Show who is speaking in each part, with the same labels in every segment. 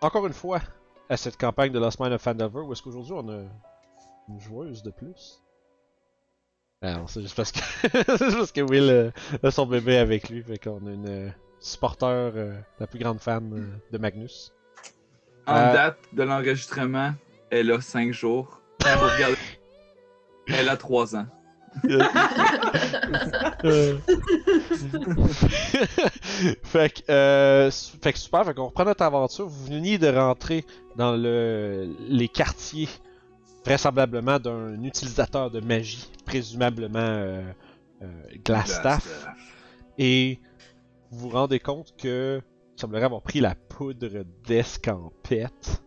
Speaker 1: Encore une fois à cette campagne de Lost Mine of Fandelver où est-ce qu'aujourd'hui on a une joueuse de plus? Alors c'est juste parce que c'est parce que Will euh, a son bébé avec lui, fait qu'on a une euh, supporter, euh, la plus grande fan euh, de Magnus.
Speaker 2: En date de l'enregistrement, elle a 5 jours. Elle a 3 ans.
Speaker 1: Fait que, euh, fait que super, fait qu'on reprend notre aventure. Vous veniez de rentrer dans le, les quartiers, vraisemblablement d'un utilisateur de magie, présumablement euh, euh, Glastaff, et vous vous rendez compte que il semblerait avoir pris la poudre d'escampette.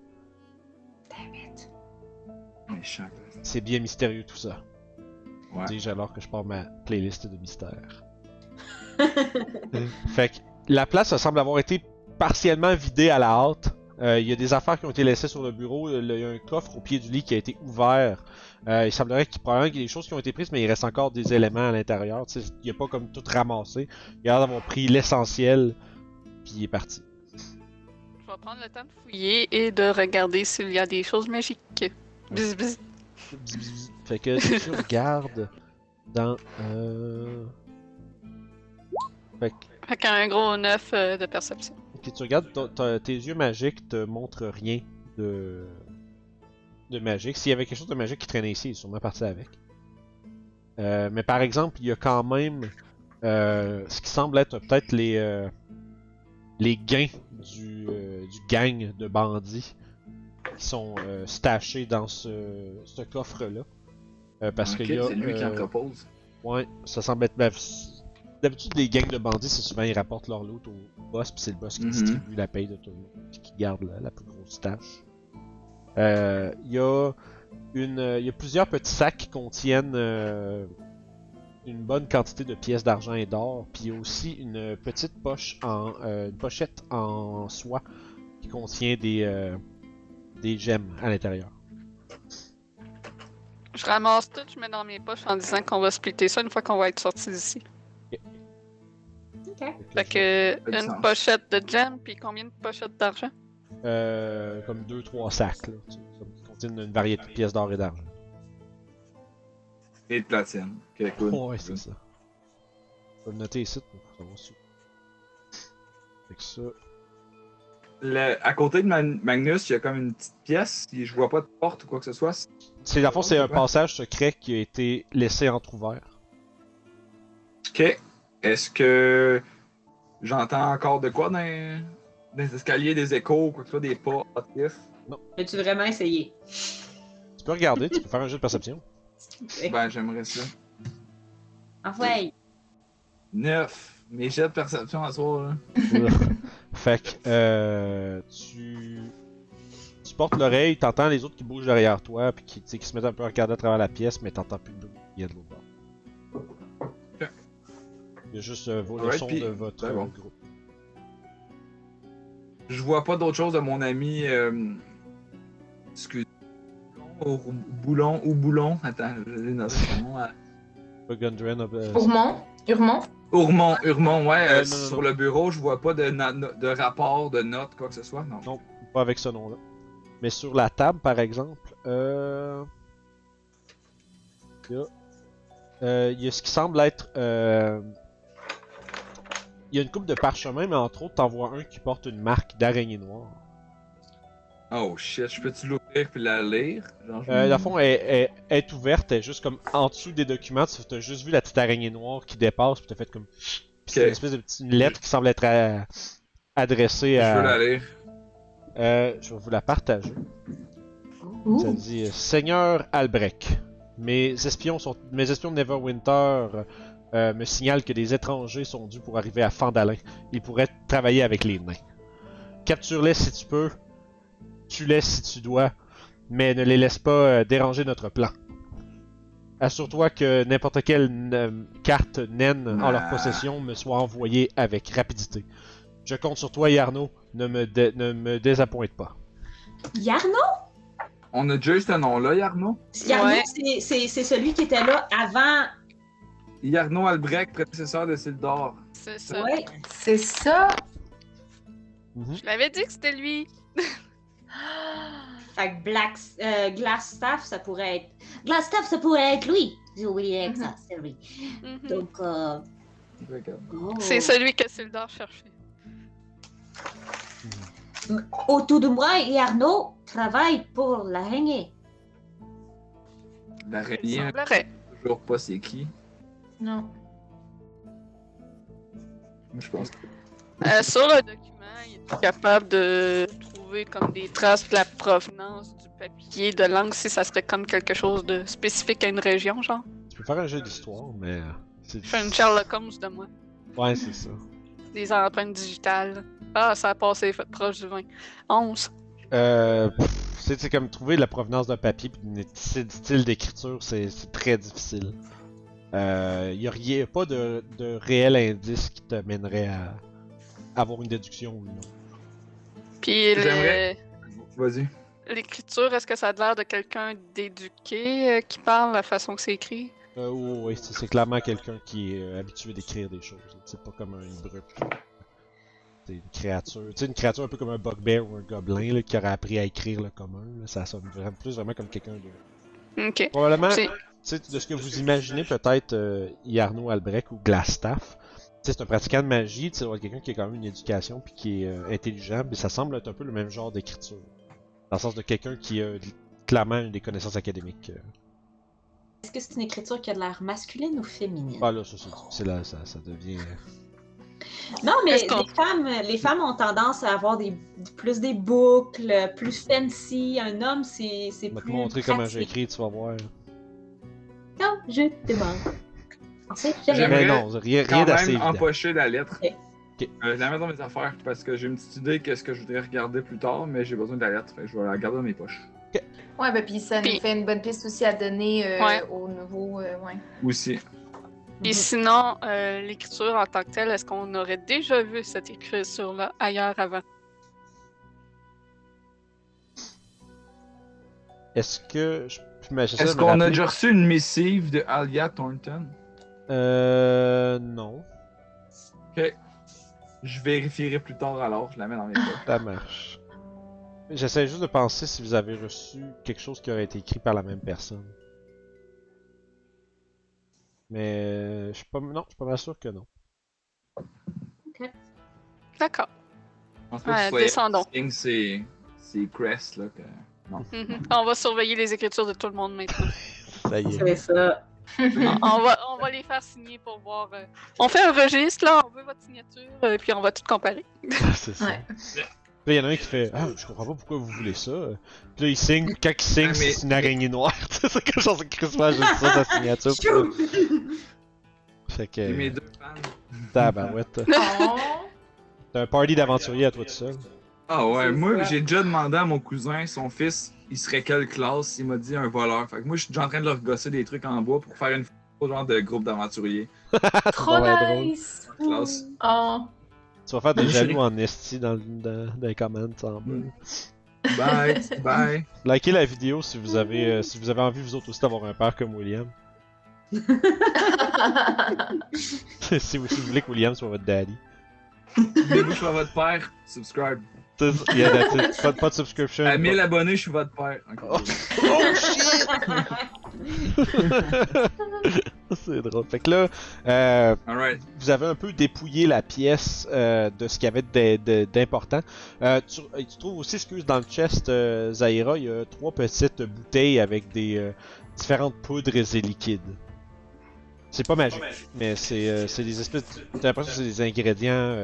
Speaker 1: C'est bien mystérieux tout ça.
Speaker 2: Ouais.
Speaker 1: Dis-je alors que je pars ma playlist de mystères. fait que la place semble avoir été partiellement vidée à la hâte. Euh, Il y a des affaires qui ont été laissées sur le bureau. Il y a un coffre au pied du lit qui a été ouvert. Euh, il semblerait qu'il probablement qu'il y a des choses qui ont été prises, mais il reste encore des éléments à l'intérieur. Il n'y a pas comme tout ramassé. Il a l'air d'avoir pris l'essentiel, puis il est parti.
Speaker 3: Je vais prendre le temps de fouiller et de regarder s'il y a des choses magiques. Bzz, bzz.
Speaker 1: Fait que si tu regardes dans... Euh... Fait que
Speaker 3: Fait qu'un gros 9 euh, de perception.
Speaker 1: Ok, tu regardes, ton- ton- tes yeux magiques te montrent rien de de magique. S'il y avait quelque chose de magique qui traînait ici, il est sûrement parti avec. Euh, mais par exemple, il y a quand même euh, ce qui semble être peut-être les euh, les gains du, euh, du gang de bandits qui sont euh, stashés dans ce, ce coffre-là. Euh, parce
Speaker 2: Ok,
Speaker 1: qu'il y a
Speaker 2: C'est lui qui en
Speaker 1: euh,
Speaker 2: propose.
Speaker 1: Ouais, ça semble être. ben, D'habitude, les gangs de bandits, c'est souvent ils rapportent leur loot au boss, puis c'est le boss qui
Speaker 2: Mhm.
Speaker 1: distribue la paye de tout le monde, puis qui garde la, la plus grosse tâche. Euh, Il y a une, euh, il y a plusieurs petits sacs qui contiennent euh, une bonne quantité de pièces d'argent et d'or, puis aussi une petite poche en, euh, une pochette en soie qui contient des, euh, des gemmes à l'intérieur.
Speaker 3: Je ramasse tout, je mets dans mes poches en disant qu'on va splitter ça une fois qu'on va être sorti d'ici.
Speaker 4: Ok.
Speaker 3: Fait que
Speaker 2: Ça
Speaker 3: une
Speaker 2: sens.
Speaker 3: pochette de gem, puis combien de pochettes d'argent?
Speaker 1: Euh, comme deux trois sacs là, qui contiennent une variété de pièces d'or et d'argent.
Speaker 2: Et de platine. Ok, cool.
Speaker 1: Ouais, c'est ça. Je vais le noter ici pour savoir si. Fait que ça.
Speaker 2: Le- à côté de Man- Magnus, il y a comme une petite pièce. et Je vois pas de porte ou quoi que ce soit.
Speaker 1: C'est dans le fond, c'est un passage secret qui a été laissé entrouvert.
Speaker 2: Ok. Est-ce que j'entends encore de quoi dans, dans les escaliers, des échos, quoi que ce soit, des pas hâtifs?
Speaker 4: As-tu vraiment essayé?
Speaker 1: Tu peux regarder, tu peux faire un jeu de perception.
Speaker 2: Ben, j'aimerais ça.
Speaker 4: Enfin,
Speaker 2: Neuf. Mes jets de perception à soir, là.
Speaker 1: fait que euh, tu tu portes l'oreille, t'entends les autres qui bougent derrière toi, puis qui, qui se mettent un peu à regarder à travers la pièce, mais t'entends plus de bruit. Il y a de l'autre bord.
Speaker 2: Ok.
Speaker 1: Il y a juste euh, vos leçons
Speaker 2: puis-
Speaker 1: de votre
Speaker 2: bon.
Speaker 1: groupe.
Speaker 2: Je vois pas d'autre chose de mon ami. Euh... Excuse. Boulon ou Boulon ou Boulon. Attends, je noté son nom.
Speaker 1: Pas Gundren, euh,
Speaker 4: Ourmont? Urmont?
Speaker 2: Urmont, Urmont, ouais. euh,
Speaker 1: Euh, non, non,
Speaker 2: sur
Speaker 1: non.
Speaker 2: le bureau, je vois pas de, de rapport, de note, quoi que ce soit. Non.
Speaker 1: Non. pas avec ce nom-là. Mais sur la table, par exemple, euh... il y a, euh, il y a ce qui semble être. euh, Il y a une coupe de parchemin, mais entre autres, t'en vois un qui porte une marque d'araignée noire.
Speaker 2: Oh shit, je peux-tu l'ouvrir puis la lire? Genre, je
Speaker 1: Euh, le fond, elle, elle- elle est ouverte, elle est juste comme en dessous des documents. Tu as juste vu la petite araignée noire qui dépasse, puis t'as fait comme. Puis c'est une espèce de petite lettre qui semble être à- adressée
Speaker 2: Je
Speaker 1: à.
Speaker 2: veux la lire.
Speaker 1: Euh, je vais vous la partager. Ça dit euh, Seigneur Albrecht, mes espions sont, mes espions de Neverwinter euh, me signalent que des étrangers sont dus pour arriver à Fandalin. Ils pourraient travailler avec les nains. Capture-les si tu peux, tue-les si tu dois, mais ne les laisse pas euh, déranger notre plan. Assure-toi que n'importe quelle euh, carte naine en leur
Speaker 2: Ah.
Speaker 1: possession me soit envoyée avec rapidité. Je compte sur toi, Yarno. Ne me, dé- ne me désappointe pas.
Speaker 4: Yarno?
Speaker 2: On a déjà eu ce nom-là, Yarno?
Speaker 4: Yarno,
Speaker 3: Ouais.
Speaker 4: c'est- c'est c'est celui qui était là avant.
Speaker 2: Yarno Albrecht, prédécesseur de Sildor.
Speaker 3: C'est ça.
Speaker 4: Ouais.
Speaker 5: C'est ça.
Speaker 1: Mhm.
Speaker 3: Je l'avais dit que c'était lui.
Speaker 4: Fait que Black, euh, Glassstaff, ça pourrait être. Glassstaff, ça pourrait être lui. J'ai oublié que ça, c'est lui.
Speaker 3: Mhm.
Speaker 4: Donc, euh, oh.
Speaker 3: C'est celui que Sildar cherchait.
Speaker 4: Autour de moi, Yarno travaille pour l'araignée.
Speaker 2: L'araignée,
Speaker 3: semblerait.
Speaker 2: toujours pas c'est qui?
Speaker 5: Non.
Speaker 2: Je pense que.
Speaker 3: Euh, sur le document, il est capable de trouver comme des traces de la provenance du papier de langue si ça serait comme quelque chose de spécifique à une région, genre.
Speaker 1: Tu peux faire un jeu d'histoire, mais. euh,
Speaker 3: Je fais une Sherlock Holmes de moi.
Speaker 1: Ouais, c'est ça.
Speaker 3: Des empreintes digitales. Ah, ça a passé proche du 20. 11.
Speaker 1: Euh, c'est comme trouver la provenance d'un papier puis une style d'écriture, c'est très difficile. Euh, y a rien, pas de, de réel indice qui te mènerait à avoir une déduction ou non.
Speaker 3: Puis le-
Speaker 2: J'aimerais- Vas-y.
Speaker 3: l'écriture, est-ce que ça a l'air de quelqu'un d'éduqué euh, qui parle la façon que c'est écrit?
Speaker 1: Euh, oui, oui, c'est c'est clairement quelqu'un qui est euh, habitué d'écrire des choses. C'est pas comme un brut. C'est une créature. Tu sais, une créature un peu comme un bugbear ou un gobelin là, qui aurait appris à écrire le commun. là. ça sonne vraiment, plus vraiment comme quelqu'un de.
Speaker 3: Ok.
Speaker 1: Probablement,
Speaker 3: C'est-
Speaker 1: tu sais, de ce que vous imaginez, peut-être euh, Yarno Albrecht ou Glastaff. Tu sais, c'est un pratiquant de magie, tu sais, ouais, quelqu'un qui a quand même une éducation puis qui est euh, intelligent, mais ça semble être un peu le même genre d'écriture. Dans le sens de quelqu'un qui a clairement des connaissances académiques. euh.
Speaker 4: Est-ce que c'est une écriture qui a de l'air masculine ou féminine?
Speaker 1: Ah là, ça, c'est- c'est là, ça, ça devient. euh,
Speaker 4: Non, mais les femmes, les femmes ont tendance à avoir des, plus des boucles, plus fancy. Un homme, c'est c'est
Speaker 1: Je vais te
Speaker 4: plus
Speaker 1: montrer comment j'ai
Speaker 4: pratique.
Speaker 1: écrit, tu vas voir.
Speaker 4: Non, je demande.
Speaker 2: J'aimerais
Speaker 1: Mais non, rien,
Speaker 2: Quand
Speaker 1: rien d'assez
Speaker 2: même
Speaker 1: évident.
Speaker 2: empocher la lettre.
Speaker 4: Ok.
Speaker 1: Ok.
Speaker 2: Euh, je la mets dans mes affaires parce que j'ai une petite idée qu'est-ce que je voudrais regarder plus tard, mais j'ai besoin de la lettre. Fait que je vais la garder dans mes poches.
Speaker 5: Ouais, ben puis ça
Speaker 3: Puis-
Speaker 5: nous fait une bonne piste aussi à donner euh,
Speaker 3: Ouais.
Speaker 5: au nouveau. euh, ouais.
Speaker 2: Aussi.
Speaker 3: Et sinon, euh, l'écriture en tant que telle, est-ce qu'on aurait déjà vu cette écriture-là ailleurs avant?
Speaker 1: Est-ce que. Je...
Speaker 2: Est-ce qu'on a déjà reçu une missive de Alia Thornton?
Speaker 1: Euh. Non.
Speaker 2: Ok. Je vérifierai plus tard alors, je la mets dans mes poches.
Speaker 1: Ça marche. J'essaie juste de penser si vous avez reçu quelque chose qui aurait été écrit par la même personne. Mais euh, je suis pas non, je suis pas mal sûr que non.
Speaker 3: D'accord.
Speaker 2: Je pense pas
Speaker 3: Ouais, descendons.
Speaker 2: C'est c'est Crest là que.
Speaker 3: Mhm. On va surveiller les écritures de tout le monde maintenant.
Speaker 1: Ça y est.
Speaker 4: C'est ça.
Speaker 3: on, va, on va les faire signer pour voir. euh, On fait un registre, là, on veut votre signature, euh, puis on va tout comparer.
Speaker 1: c'est ça.
Speaker 5: Ouais.
Speaker 1: Puis là, il y en a un qui fait Ah, je comprends pas pourquoi vous voulez ça. Puis là, il signe, puis quand il signe,
Speaker 2: Ah, mais-
Speaker 1: c'est une araignée noire. c'est quelque chose de Christmas, juste ça, sa signature. Fait
Speaker 2: J'ai mes
Speaker 1: que.
Speaker 2: deux fans.
Speaker 1: Tabarouette.
Speaker 5: Oh.
Speaker 1: T'as un party d'aventurier à toi tout seul.
Speaker 2: Ah ouais, moi j'ai déjà demandé à mon cousin, son fils, il serait quelle classe? Il m'a dit un voleur. Fait que moi je suis déjà en train de leur gosser des trucs en bois pour faire une photo genre de groupe d'aventuriers.
Speaker 5: Trop nice.
Speaker 2: Classe.
Speaker 5: Oh.
Speaker 1: Tu vas faire des jaloux en esti dans, le- dans, dans les comments en bas.
Speaker 2: Mm. Bye, bye.
Speaker 1: Likez la vidéo si vous avez euh, si vous avez envie vous autres aussi d'avoir un père comme William. si, vous, si vous voulez que William soit votre daddy.
Speaker 2: Que je suis votre père, subscribe.
Speaker 1: C'est ça, il y a that's it. pas, pas de subscription.
Speaker 2: À 1000 abonnés, je suis votre père.
Speaker 1: Oh. Oh shit! C'est drôle. Fait que là, euh,
Speaker 2: Alright.
Speaker 1: vous avez un peu dépouillé la pièce euh, de ce qu'il y avait d'important. Euh, tu, tu trouves aussi, excuse, dans le chest, euh, Zaira, il y a trois petites bouteilles avec des euh, différentes poudres et liquides. C'est pas magique, mais c'est euh, c'est des espèces. T'as l'impression que c'est des ingrédients.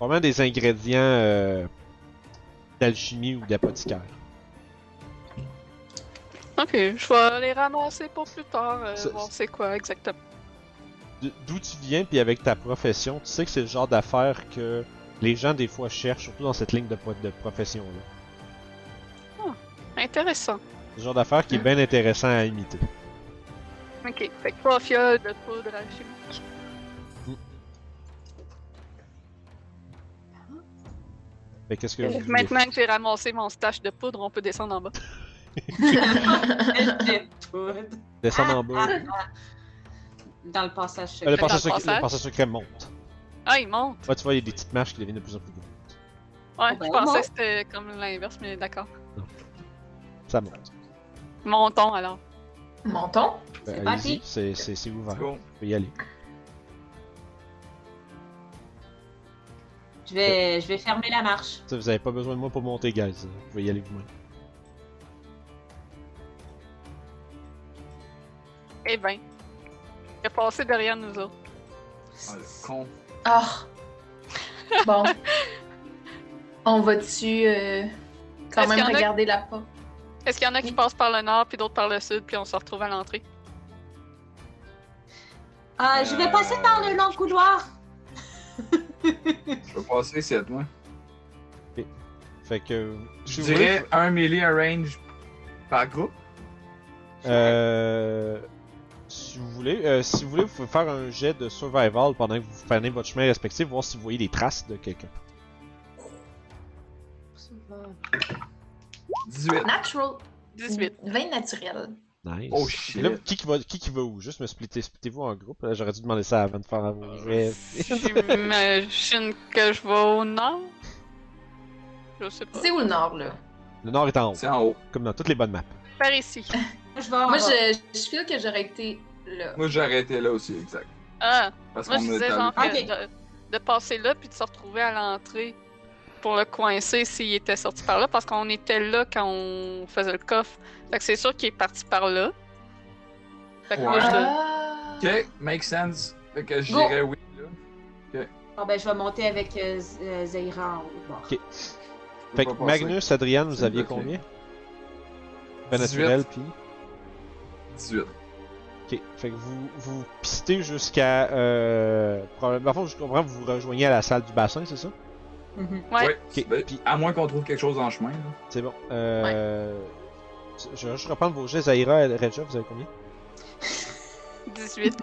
Speaker 1: Vraiment des ingrédients. Euh, d'alchimie ou d'apothicaire.
Speaker 3: Ok, je vais les ramasser pour plus tard, euh,
Speaker 1: Ça-
Speaker 3: voir c'est quoi exactement.
Speaker 1: D'où tu viens, puis avec ta profession, tu sais que c'est le genre d'affaires que les gens des fois cherchent, surtout dans cette ligne de, pro- de profession-là.
Speaker 3: Intéressant.
Speaker 1: C'est le genre d'affaires qui est bien intéressant à imiter.
Speaker 3: Ok, fait que trois fioles de poudre alchimique.
Speaker 1: Fait qu'est-ce que vous voulez?
Speaker 3: Maintenant que j'ai ramassé mon stash de poudre, on peut descendre en bas.
Speaker 1: Descendre en bas.
Speaker 4: Dans le passage
Speaker 1: Euh, le,
Speaker 4: secret.
Speaker 1: Passage
Speaker 3: le
Speaker 1: secret, le
Speaker 3: passage?
Speaker 1: passage secret monte.
Speaker 3: Ah, il monte!
Speaker 1: Ouais, tu vois, il y a des petites marches qui deviennent de plus en plus grandes.
Speaker 3: Ouais,
Speaker 4: ben,
Speaker 3: je
Speaker 4: on
Speaker 3: pensais
Speaker 4: monte.
Speaker 3: que c'était comme l'inverse, mais d'accord.
Speaker 1: Ça monte.
Speaker 3: Montons alors.
Speaker 5: Montons.
Speaker 4: C'est
Speaker 1: Ben,
Speaker 4: parti.
Speaker 1: allez-y, c'est- c'est c'est ouvert.
Speaker 2: Go.
Speaker 1: Tu peux y aller.
Speaker 4: Je vais, je vais fermer la marche.
Speaker 1: Tu sais, vous avez pas besoin de moi pour monter, guys. Vous pouvez y aller vous-même.
Speaker 3: Eh ben, il a passé derrière nous autres.
Speaker 2: Ah, le con.
Speaker 5: Ah. Bon. On va-tu euh, quand même
Speaker 3: en a-
Speaker 5: regarder la porte?
Speaker 3: Est-ce qu'il y en a qui passent par le nord, puis d'autres par le sud, puis on se retrouve à l'entrée?
Speaker 4: Ah, je vais
Speaker 2: Euh,
Speaker 4: passer par le long couloir.
Speaker 2: Je vais passer ici, moi.
Speaker 1: Fait que.
Speaker 2: Je dirais un melee à range par groupe.
Speaker 1: Euh. Si vous voulez, euh, si vous voulez, vous pouvez faire un jet de survival pendant que vous prenez votre chemin respectif, voir si vous voyez des traces de quelqu'un.
Speaker 2: 18.
Speaker 5: Natural.
Speaker 3: 18.
Speaker 5: 20 naturel.
Speaker 1: Nice.
Speaker 2: Oh,
Speaker 1: Et
Speaker 2: shit.
Speaker 1: Là, qui, qui, va, qui qui va où? Juste me splitter, splittez-vous en groupe. Là, J'aurais dû demander ça avant de faire vos jets.
Speaker 3: J'imagine que je vais au nord. Je sais pas.
Speaker 5: C'est où le nord, là?
Speaker 1: Le nord est en haut,
Speaker 2: C'est en haut.
Speaker 1: comme dans toutes les bonnes maps.
Speaker 3: Par ici.
Speaker 4: Je vais en
Speaker 5: Moi, je, je feel que j'aurais été là.
Speaker 2: Moi, j'ai arrêté là aussi, exact.
Speaker 3: Ah,
Speaker 2: Parce
Speaker 3: moi
Speaker 2: qu'on
Speaker 3: je disais genre que
Speaker 4: Ok.
Speaker 3: de, de passer là, puis de se retrouver à l'entrée pour le coincer s'il était sorti par là, parce qu'on était là quand on faisait le coffre. Fait que c'est sûr qu'il est parti par là. Fait que moi, je...
Speaker 2: Ok, make sense. Fait que
Speaker 5: Go.
Speaker 2: j'irais oui là.
Speaker 4: Bon, ben, je vais monter avec euh, euh, Zaira en haut. de bord.
Speaker 1: Ok.
Speaker 2: Je
Speaker 1: Fait que
Speaker 2: passer.
Speaker 1: Magnus, Adrian, vous aviez combien? Ben
Speaker 2: 18.
Speaker 1: naturel, puis?
Speaker 2: 18.
Speaker 1: Ok. Fait que vous, vous pistez jusqu'à. Euh, probablement, enfin, je comprends, vous vous rejoignez à la salle du bassin, c'est ça?
Speaker 3: Ouais.
Speaker 1: Ok,
Speaker 2: Ben,
Speaker 1: puis-
Speaker 2: À moins qu'on trouve quelque chose en chemin.
Speaker 1: C'est bon. Euh. Je vais juste reprendre vos jets. Zaira et Reja, vous avez combien?
Speaker 3: 18.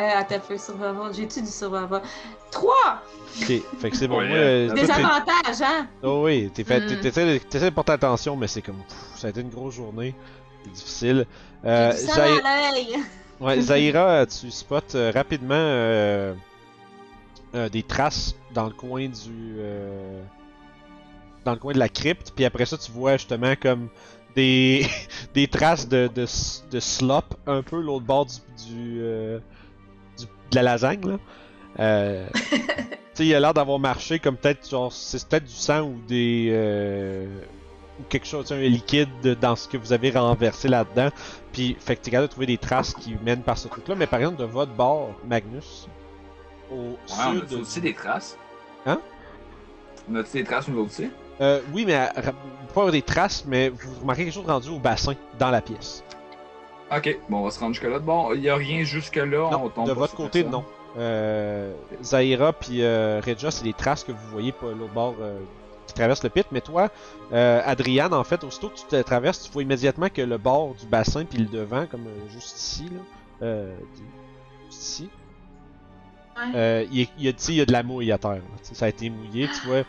Speaker 4: Euh, attends un peu, survival. J'ai-tu du survival? 3!
Speaker 1: Ok, fait que c'est bon.
Speaker 2: Ouais,
Speaker 1: moi,
Speaker 2: euh,
Speaker 1: euh,
Speaker 2: Des
Speaker 4: avantages, hein?
Speaker 1: Oh oui, t'es fait,
Speaker 5: Mm.
Speaker 1: t'es- t'essaies de- t'essaies porter attention, mais c'est comme, pff, ça a été une grosse journée, c'est difficile. Euh,
Speaker 4: du
Speaker 1: ouais, Zaira, tu spots euh, rapidement euh, des traces dans le coin du, euh, dans le coin de la crypte, puis après ça, tu vois justement comme des, des traces de, de, slop un peu l'autre bord du, du, euh, du- de la lasagne là. Euh, tu sais, il a l'air d'avoir marché comme peut-être genre c'est peut-être du sang ou des euh, ou quelque chose, tu un liquide dans ce que vous avez renversé là-dedans. Puis fait que capable de trouver des traces qui mènent par ce truc-là. Mais par exemple de votre bord, Magnus, au
Speaker 2: Ouais, on
Speaker 1: sud.
Speaker 2: a aussi des traces.
Speaker 1: Hein?
Speaker 2: On a des traces, nous autres aussi?
Speaker 1: Euh, oui, mais euh, pas avoir des traces, mais vous remarquez quelque chose rendu au bassin dans la pièce.
Speaker 2: Ok, bon, on va se rendre jusque-là. Bon, il y a rien jusque-là. on
Speaker 1: Non,
Speaker 2: tombe
Speaker 1: de
Speaker 2: pas
Speaker 1: votre côté,
Speaker 2: personne.
Speaker 1: non. Euh, Zaira puis euh, Regia, c'est des traces que vous voyez pas l'autre bord euh, qui traverse le pit. Mais toi, euh, Adriane, en fait, aussitôt que tu te traverses, tu vois immédiatement que le bord du bassin puis le devant, comme euh, juste ici, là, euh, juste ici,
Speaker 5: Ouais.
Speaker 1: euh, il y, a- il a, il y a de la mouille à terre. là. Ça a été mouillé, tu vois.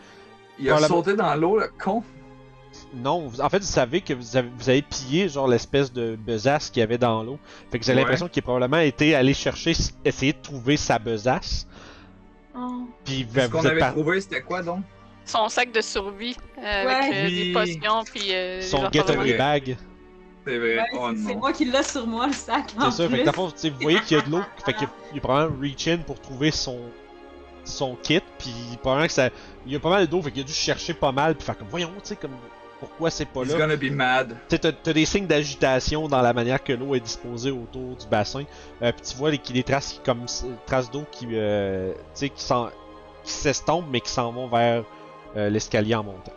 Speaker 2: Il a sauté dans l'eau, le con.
Speaker 1: Non, vous- en fait, vous savez que vous avez, vous avez pillé genre l'espèce de besace qu'il y avait dans l'eau. Fait que j'ai
Speaker 2: Ouais.
Speaker 1: l'impression qu'il a probablement été aller chercher, essayer de trouver sa besace.
Speaker 5: Oh.
Speaker 1: Puis
Speaker 2: Ce
Speaker 1: ben,
Speaker 2: qu'on
Speaker 1: vous êtes
Speaker 2: avait
Speaker 1: par-
Speaker 2: trouvé, c'était quoi donc?
Speaker 3: Son sac de survie euh, avec euh,
Speaker 2: Oui.
Speaker 3: des potions, puis euh,
Speaker 1: son getaway bag.
Speaker 2: C'est vrai.
Speaker 4: Ouais,
Speaker 2: oh
Speaker 4: c'est- moi qui l'ai sur moi, le sac.
Speaker 1: C'est ça, fait que fond, vous voyez qu'il y a de l'eau, fait qu'il a probablement reach in pour trouver son son kit, puis probablement que ça, il y a pas mal d'eau, fait qu'il a dû chercher pas mal, puis faire comme voyons, tu sais, comme pourquoi c'est pas
Speaker 2: He's
Speaker 1: là?
Speaker 2: gonna be mad.
Speaker 1: T'as, des signes d'agitation dans la manière que l'eau est disposée autour du bassin. Euh, puis tu vois les, traces qui- comme traces d'eau qui, euh, tu sais, qui, s'en- qui s'estompent mais qui s'en vont vers euh, l'escalier en montant.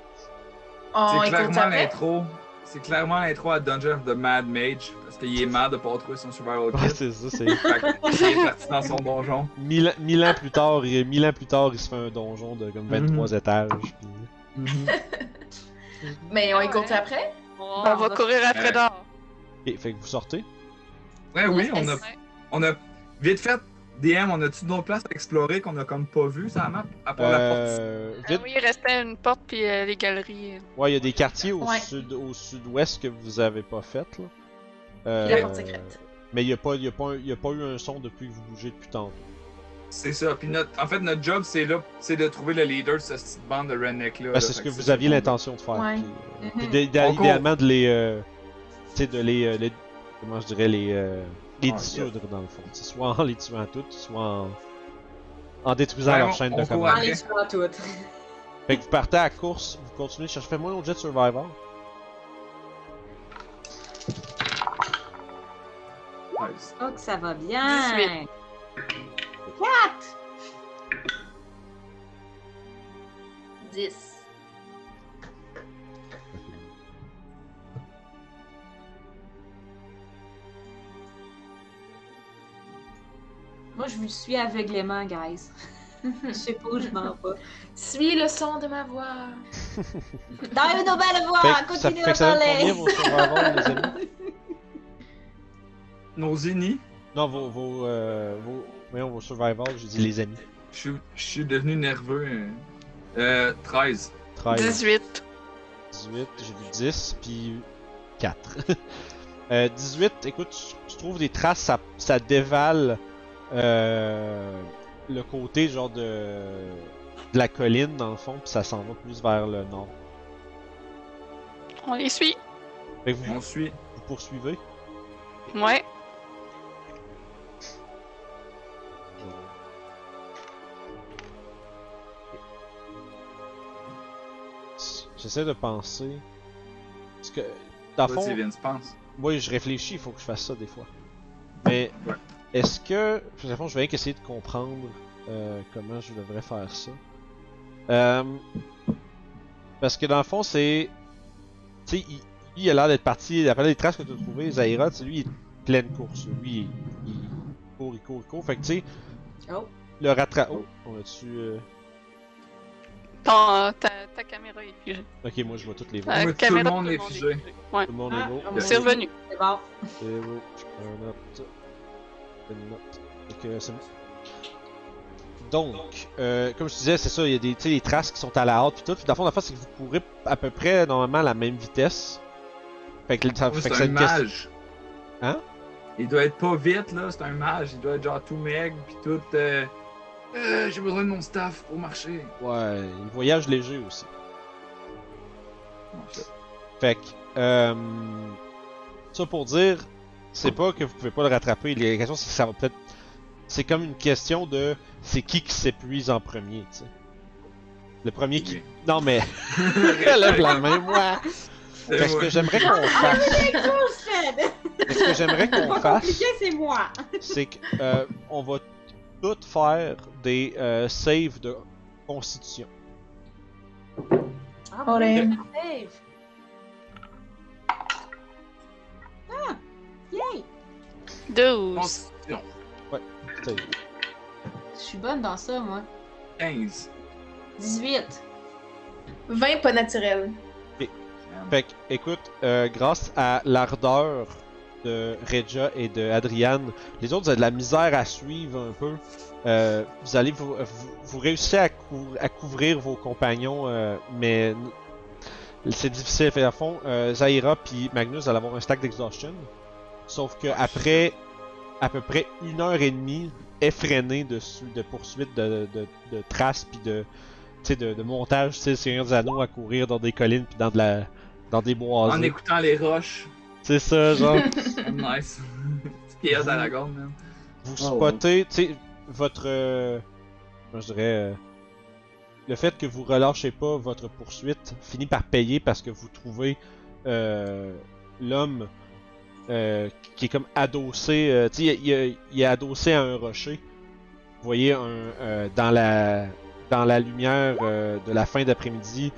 Speaker 5: On
Speaker 2: C'est clairement l'intro. C'est clairement l'intro à Dungeon of the Mad Mage. Parce qu'il est mad de pas trouver son survival
Speaker 1: Ouais,
Speaker 2: kit.
Speaker 1: c'est ça, c'est.
Speaker 2: Fait qu'il est parti dans son donjon.
Speaker 1: Mille, mille ans plus tard, il, mille ans plus tard, il se fait un donjon de comme 23 étages. puis-
Speaker 5: Mais on écoute
Speaker 3: ouais.
Speaker 5: après?
Speaker 3: On va courir après
Speaker 2: Euh,
Speaker 3: d'or.
Speaker 1: Ok, fait que vous sortez?
Speaker 2: Ouais, oui, on a,
Speaker 3: Ouais.
Speaker 2: on a vite fait. DM, on a-tu d'autres places à explorer qu'on a comme pas vu sur la map? À part la porte.
Speaker 1: Euh,
Speaker 3: Ah
Speaker 1: vite,
Speaker 3: oui, il restait une porte puis euh, les galeries.
Speaker 1: ouais, il y a des quartiers au
Speaker 5: Ouais.
Speaker 1: sud, au sud-ouest que vous avez pas fait là. Euh,
Speaker 5: Puis la porte secrète.
Speaker 1: Mais il y a pas, il y a pas, il y a pas eu un son depuis que vous bougez depuis tantôt.
Speaker 2: C'est ça. Puis notre, en fait, notre job, c'est là, c'est de trouver le leader de cette petite bande de redneck là.
Speaker 1: Ben, c'est ce que vous aviez l'intention de faire.
Speaker 5: Ouais.
Speaker 1: puis, euh,
Speaker 4: Mhm.
Speaker 1: puis idéalement de les, euh, tu sais, de les, euh, les- comment je dirais les, euh, les
Speaker 2: Ah,
Speaker 1: dissoudre dans le fond. Soit en les tuant toutes, soit en, en détruisant
Speaker 2: Ouais,
Speaker 1: leur
Speaker 2: on-
Speaker 1: chaîne
Speaker 2: on
Speaker 1: de commande.
Speaker 2: après.
Speaker 4: Allez, sur toutes.
Speaker 1: Fait que vous partez à la course, vous continuez de chercher. Fais-moi un autre jet de Survivor.
Speaker 2: Nice.
Speaker 4: Oh, que ça va bien.
Speaker 3: 18.
Speaker 4: 4!
Speaker 5: 10.
Speaker 4: Moi, je vous suis aveuglément, guys. Je sais pas où je m'en vais.
Speaker 5: Suis le son de ma voix.
Speaker 4: Dans une nouvelle voie,
Speaker 1: Fait que ça,
Speaker 4: à
Speaker 1: que ça donne
Speaker 4: parler.
Speaker 1: combien vos Survivor, les amis
Speaker 2: Nos ennemis.
Speaker 1: Non, vos, vos, euh, vos, voyons, vos Survivor, j'ai dit les amis.
Speaker 2: Je suis, je suis devenu nerveux. euh. Euh, 13.
Speaker 1: 13,
Speaker 3: 18.
Speaker 1: 18, j'ai dit 10, puis 4. euh, 18, écoute, tu, tu trouves des traces, ça, ça dévale euh, le côté genre de, de la colline dans le fond, puis ça s'en va plus vers le nord.
Speaker 3: On les suit.
Speaker 1: Fait que vous,
Speaker 2: On suit.
Speaker 1: vous poursuivez.
Speaker 3: Ouais.
Speaker 1: J'essaie de penser. Parce que, dans le fond,
Speaker 2: Vas-y, Vince, pense.
Speaker 1: moi je réfléchis, il faut que je fasse ça des fois. Mais
Speaker 2: Ouais.
Speaker 1: Est-ce que. Dans le fond, je vais rien qu'essayer de comprendre euh, comment je devrais faire ça. Euh, parce que dans le fond, c'est. Tu sais, il, lui, il a l'air d'être parti. D'après les traces que tu as trouvées, Zaira, tu sais, lui, il est pleine course. Lui, il, il court, il court, il court. Fait que tu sais,
Speaker 4: Oh.
Speaker 1: le rattrape. Oh, on a-tu. euh,
Speaker 3: Ton, ta, ta caméra est figée.
Speaker 1: Ok, moi je vois toutes les voix.
Speaker 2: Tout le
Speaker 3: caméra,
Speaker 2: monde est figé.
Speaker 3: Ouais.
Speaker 1: Tout le monde
Speaker 4: Ah,
Speaker 1: est beau.
Speaker 4: ah.
Speaker 3: C'est revenu.
Speaker 4: C'est bon.
Speaker 1: C'est beau. Je prends note. C'est bon. Donc, euh, comme je disais, c'est ça, il y a des, traces qui sont à la hâte puis tout. Puis dans le fond, la c'est que vous courez à peu près normalement à la même vitesse. Fait que ça fait
Speaker 2: un
Speaker 1: une question.
Speaker 2: mage.
Speaker 1: Hein?
Speaker 2: Il doit être pas vite, là. C'est un mage. Il doit être genre tout maigre, pis tout. Euh... euh, J'ai besoin de mon staff pour marcher.
Speaker 1: Ouais, il voyage léger aussi.
Speaker 2: Shit.
Speaker 1: Fait que, euh, ça pour dire, c'est pas que vous pouvez pas le rattraper. La question, c'est que ça va peut-être. C'est comme une question de c'est qui qui s'épuise en premier, tu sais. Le premier qui. Non, mais. Lève la main, moi!
Speaker 2: C'est
Speaker 1: Fait que ce
Speaker 2: moi.
Speaker 1: que j'aimerais qu'on fasse. Ce que j'aimerais
Speaker 4: C'est
Speaker 1: qu'on fasse,
Speaker 4: c'est moi.
Speaker 1: c'est que euh, on va tout faire des euh, saves de constitution.
Speaker 4: Ah, oui, save. Yay!
Speaker 3: 12.
Speaker 2: Constitution.
Speaker 1: Save.
Speaker 4: Je suis bonne dans ça, moi.
Speaker 2: 15.
Speaker 4: 18.
Speaker 5: 20 pas naturel.
Speaker 1: Fait que, écoute, euh, grâce à l'ardeur de Regia et de Adriane, les autres, vous avez de la misère à suivre un peu. Euh, vous allez vous, vous, vous réussissez à, cou- à couvrir vos compagnons, euh, mais c'est difficile. Fait à fond, euh, Zaira puis Magnus allaient avoir un stack d'exhaustion. Sauf que après à peu près une heure et demie effrénée de, de poursuite de, de, de traces puis de, tu sais, de, de montage, tu sais, Seigneur des Anneaux à courir dans des collines puis dans de la dans des
Speaker 2: En
Speaker 1: boisés.
Speaker 2: écoutant les roches.
Speaker 1: C'est ça, genre.
Speaker 2: nice. Petit pièce à la gorge, man.
Speaker 1: vous
Speaker 2: Oh,
Speaker 1: spottez, tu sais, votre. euh, je dirais. euh, le fait que vous relâchez pas votre poursuite finit par payer parce que vous trouvez euh, l'homme euh, qui est comme adossé. euh, tu sais, il, il- il est adossé à un rocher. Vous voyez un, euh, dans la dans la lumière euh, de la fin d'après-midi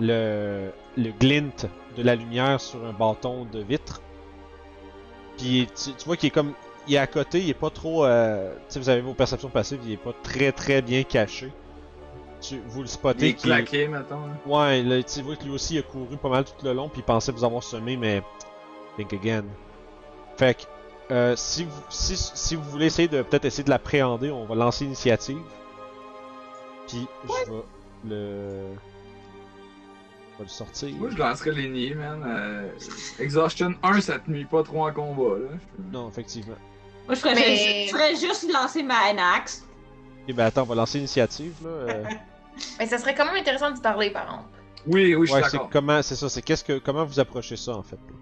Speaker 1: le, le glint de la lumière sur un bâton de vitre. Puis tu, tu vois qu'il est comme. Il est à côté, il est pas trop. Euh, tu sais, vous avez vos perceptions passives, il est pas très très bien caché. Tu, vous le
Speaker 2: Il
Speaker 1: spottez qu'il est-
Speaker 2: claqué, mettons. là.
Speaker 1: Ouais, là, tu vois que lui aussi il a couru pas mal tout le long, puis il pensait vous avoir semé, mais. Think again. Fait que, euh, si, vous, si, si vous voulez essayer de peut-être essayer de l'appréhender, on va lancer l'initiative. Puis je vais le. Je vais le sortir.
Speaker 2: Moi, je lancerais les nids, man. Euh, Exhaustion 1, ça te nuit pas trop en combat, là.
Speaker 1: Non, effectivement.
Speaker 4: Moi, je ferais,
Speaker 5: Mais-
Speaker 4: je ferais juste lancer ma Anax.
Speaker 1: Ok, ben attends, on va lancer l'initiative là. euh.
Speaker 5: Mais ça serait quand même intéressant d'y parler, par contre.
Speaker 2: Oui, oui, je suis
Speaker 1: ouais, c'est
Speaker 2: d'accord.
Speaker 1: comment, c'est ça, c'est qu'est-ce que, comment vous approchez ça en fait. là?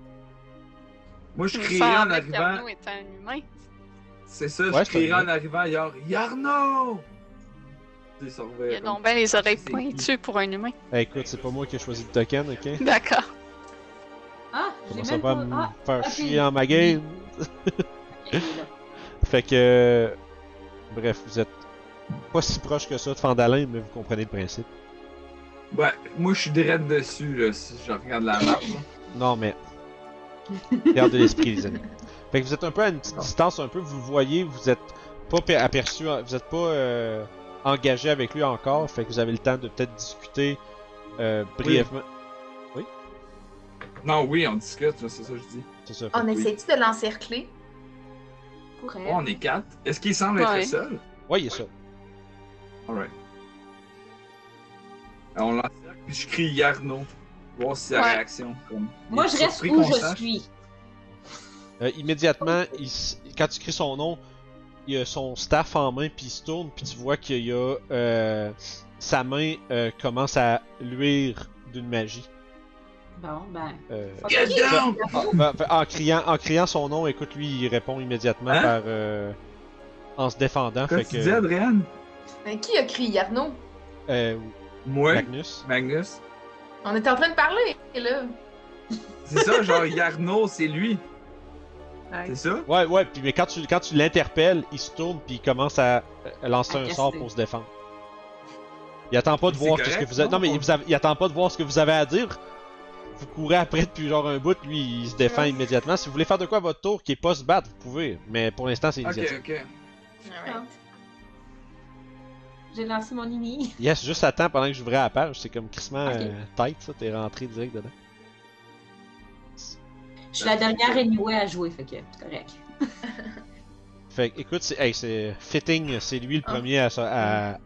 Speaker 2: Moi, je crierais en arrivant.
Speaker 3: un humain.
Speaker 2: C'est ça,
Speaker 1: Ouais,
Speaker 2: je crierais en arrivant, Yar... Yarno!
Speaker 3: Il a donc bien les oreilles pointues pour un humain.
Speaker 1: Eh, écoute, c'est pas moi qui ai choisi le token, ok?
Speaker 3: D'accord.
Speaker 4: Ah, j'ai même
Speaker 1: pas me
Speaker 4: Ah,
Speaker 1: faire chier en ma game. Fait que. Bref, vous êtes pas si proche que ça de Fandalin, mais vous comprenez le principe.
Speaker 2: Ouais, moi, je suis direct dessus, là, si je regarde la map.
Speaker 1: Non, mais. Garde de l'esprit, les amis. Fait que vous êtes un peu à une petite distance, un peu, vous voyez, vous êtes pas per- aperçu, vous êtes pas euh, engagé avec lui encore, fait que vous avez le temps de peut-être discuter euh, brièvement.
Speaker 2: Non, oui, on discute, c'est ça que je dis.
Speaker 1: C'est ça.
Speaker 5: On essaie-tu de l'encercler?
Speaker 2: Oh, on est quatre. Est-ce qu'il semble être
Speaker 3: Ouais.
Speaker 2: seul?
Speaker 1: Ouais, il est ça.
Speaker 2: Alright. Alors, on l'encercle, puis je crie Yarno. Voir si sa
Speaker 3: Ouais.
Speaker 2: réaction. Comme...
Speaker 4: Moi, je reste où je
Speaker 2: sache.
Speaker 4: suis.
Speaker 1: Euh, immédiatement, il s- quand tu cries son nom, il a son staff en main, puis il se tourne, puis tu vois qu'il y a euh, sa main euh, commence à luire d'une magie.
Speaker 4: Bon, ben...
Speaker 1: Euh,
Speaker 4: Ok.
Speaker 2: Get down!
Speaker 1: ah, ben, ben, en, criant, en criant son nom, écoute, lui, il répond immédiatement
Speaker 2: Hein?
Speaker 1: par euh, en se défendant.
Speaker 2: Qu'est-ce que tu dis, Adrian?
Speaker 5: Mais qui a crié Yarno?
Speaker 1: euh,
Speaker 2: Moi,
Speaker 1: Magnus.
Speaker 2: Magnus.
Speaker 5: On était en train de parler, là.
Speaker 2: C'est ça, genre Yarno, c'est lui. C'est ça?
Speaker 1: Ouais, ouais, puis mais quand tu quand tu l'interpelles, il se tourne puis il commence à, lancer
Speaker 4: À
Speaker 1: un
Speaker 4: casser.
Speaker 1: sort pour se défendre. Il attend pas de voir
Speaker 2: correct,
Speaker 1: ce que vous avez.
Speaker 2: non?
Speaker 1: Non mais il, vous avez- il attend pas de voir ce que vous avez à dire. Vous courez après depuis genre un bout, lui il se défend
Speaker 5: Ouais.
Speaker 1: immédiatement. Si vous voulez faire de quoi à votre tour qui est pas se battre, vous pouvez. Mais pour l'instant c'est
Speaker 2: Ok,
Speaker 1: initiative.
Speaker 2: ok.
Speaker 5: Alright.
Speaker 4: J'ai lancé mon ini.
Speaker 1: Yes, juste attends pendant que j'ouvrais la page, c'est comme crissement
Speaker 4: Ok.
Speaker 1: euh, tight ça, t'es rentré direct dedans.
Speaker 4: Je suis la dernière anyway à jouer, fait que c'est correct.
Speaker 1: Fait que, écoute, c'est hey, fitting, c'est lui le
Speaker 5: Ah.
Speaker 1: premier à, à,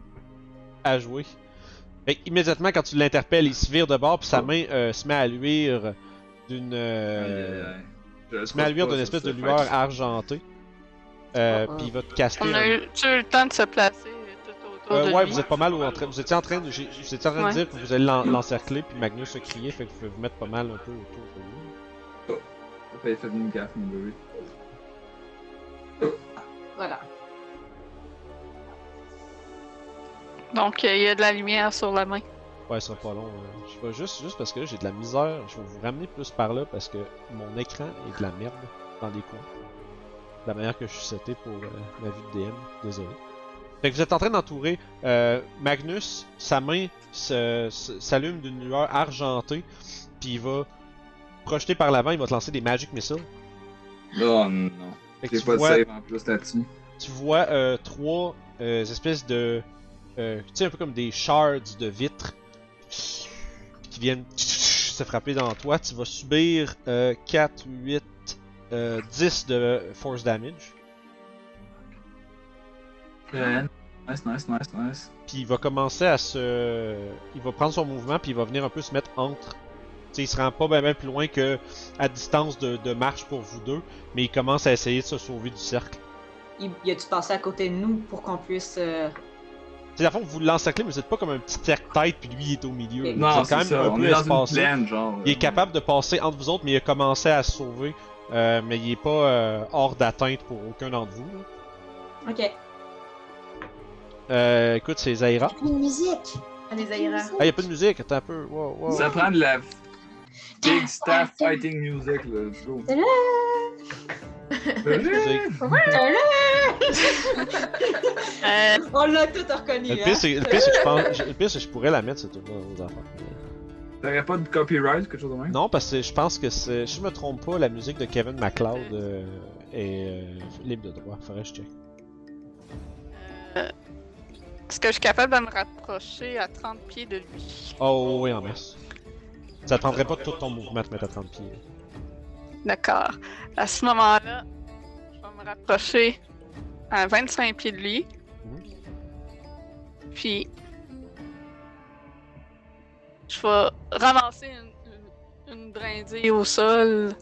Speaker 1: à jouer. Fait que, immédiatement quand tu l'interpelles, il se vire de bord puis sa
Speaker 2: Oh.
Speaker 1: main euh, se met à luire d'une euh, se met à luire d'une espèce de lueur argentée. Euh,
Speaker 4: Ah,
Speaker 1: puis il va te caster.
Speaker 3: On a eu, tu as eu le temps de se placer?
Speaker 1: Euh,
Speaker 3: de
Speaker 1: ouais,
Speaker 3: lui.
Speaker 1: vous êtes pas mal au- en train, vous étiez en train de, vous étiez en train de
Speaker 3: Ouais.
Speaker 1: dire que vous allez l'en- l'encercler puis Magnus a crié, fait que vous pouvez vous mettre pas mal un peu autour de lui.
Speaker 2: T'as fait une gaffe, mon bébé.
Speaker 4: Voilà.
Speaker 3: Donc, euh, il y a de la lumière sur la main.
Speaker 1: Ouais, ça sera pas long. euh. Je vais juste, juste parce que là, j'ai de la misère. Je vais vous ramener plus par là parce que mon écran est de la merde dans les coins. De la manière que je suis seté pour euh, ma vue de DM. Désolé. Fait que vous êtes en train d'entourer euh, Magnus. Sa main s'allume d'une lueur argentée. Puis il va projeter par l'avant. Il va te lancer des Magic Missiles.
Speaker 2: Oh non. J'ai pas de save en plus là-dessus.
Speaker 1: tu vois euh, trois euh, espèces de. euh, tu sais, un peu comme des shards de vitres qui viennent se frapper dans toi. Tu vas subir euh, 4, 8, euh, 10 de force damage.
Speaker 2: Euh, Nice, nice, nice, nice.
Speaker 1: Puis il va commencer à se. Il va prendre son mouvement, puis il va venir un peu se mettre entre. Tu sais, il se rend pas bien plus loin que à distance de, de marche pour vous deux, mais il commence à essayer de se sauver du cercle.
Speaker 4: Il, y a-tu passé à côté de nous pour qu'on puisse. euh,
Speaker 1: Tu sais, à fond, vous l'encerclez, mais vous êtes pas comme un petit cercle tête, puis lui il est au milieu.
Speaker 2: Non,
Speaker 1: êtes quand
Speaker 2: c'est
Speaker 1: même
Speaker 2: ça.
Speaker 1: un
Speaker 2: On
Speaker 1: peu
Speaker 2: est dans une plaine, genre.
Speaker 1: Il est capable de passer entre vous autres, mais il a commencé à se sauver. Euh, mais il est pas euh, hors d'atteinte pour aucun d'entre vous. là.
Speaker 4: Ok.
Speaker 1: Euh, écoute, c'est Zaira.
Speaker 4: Une musique!
Speaker 5: Allez, Zaira.
Speaker 1: Ah, y a pas de musique, attends un peu. Wow, wow.
Speaker 2: Ça prend de la big staff fighting music, là. Let's go.
Speaker 3: Euh,
Speaker 4: On l'a tout reconnu,
Speaker 1: Le pire, c'est le pire, c'est que je pourrais la mettre, cette dans nos affaires.
Speaker 2: T'aurais pas de copyright ou quelque chose de même?
Speaker 1: Non, parce que je pense que c'est. Si je me trompe pas, la musique de Kevin MacLeod euh, est euh, libre de droit. Faudrait que je check.
Speaker 3: Est-ce que je suis capable de me rapprocher à 30 pieds de lui?
Speaker 1: Oh oui, en masse. Ça prendrait pas tout ton mouvement de te mettre à 30 pieds.
Speaker 3: D'accord. À ce moment-là, je vais me rapprocher à 25 pieds de lui. Puis, je vais ramasser une, une, une brindille au sol,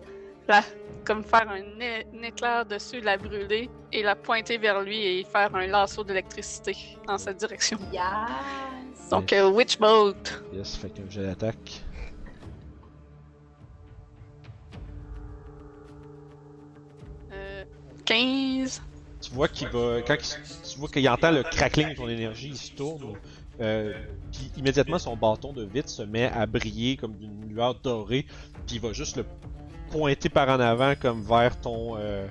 Speaker 3: comme faire un, éclair dessus, la brûler et la pointer vers lui et faire un lasso d'électricité dans cette direction.
Speaker 5: Yes!
Speaker 3: Donc, euh, Witch Bolt.
Speaker 1: Yes, fait qu'un jet d'attaque.
Speaker 3: Euh, 15.
Speaker 1: Tu vois qu'il va. Quand il- tu vois qu'il entend le crackling de ton énergie, il se tourne. Euh, puis immédiatement son bâton de vite se met à briller comme d'une lueur dorée. Puis il va juste le pointer par en avant comme vers ton euh,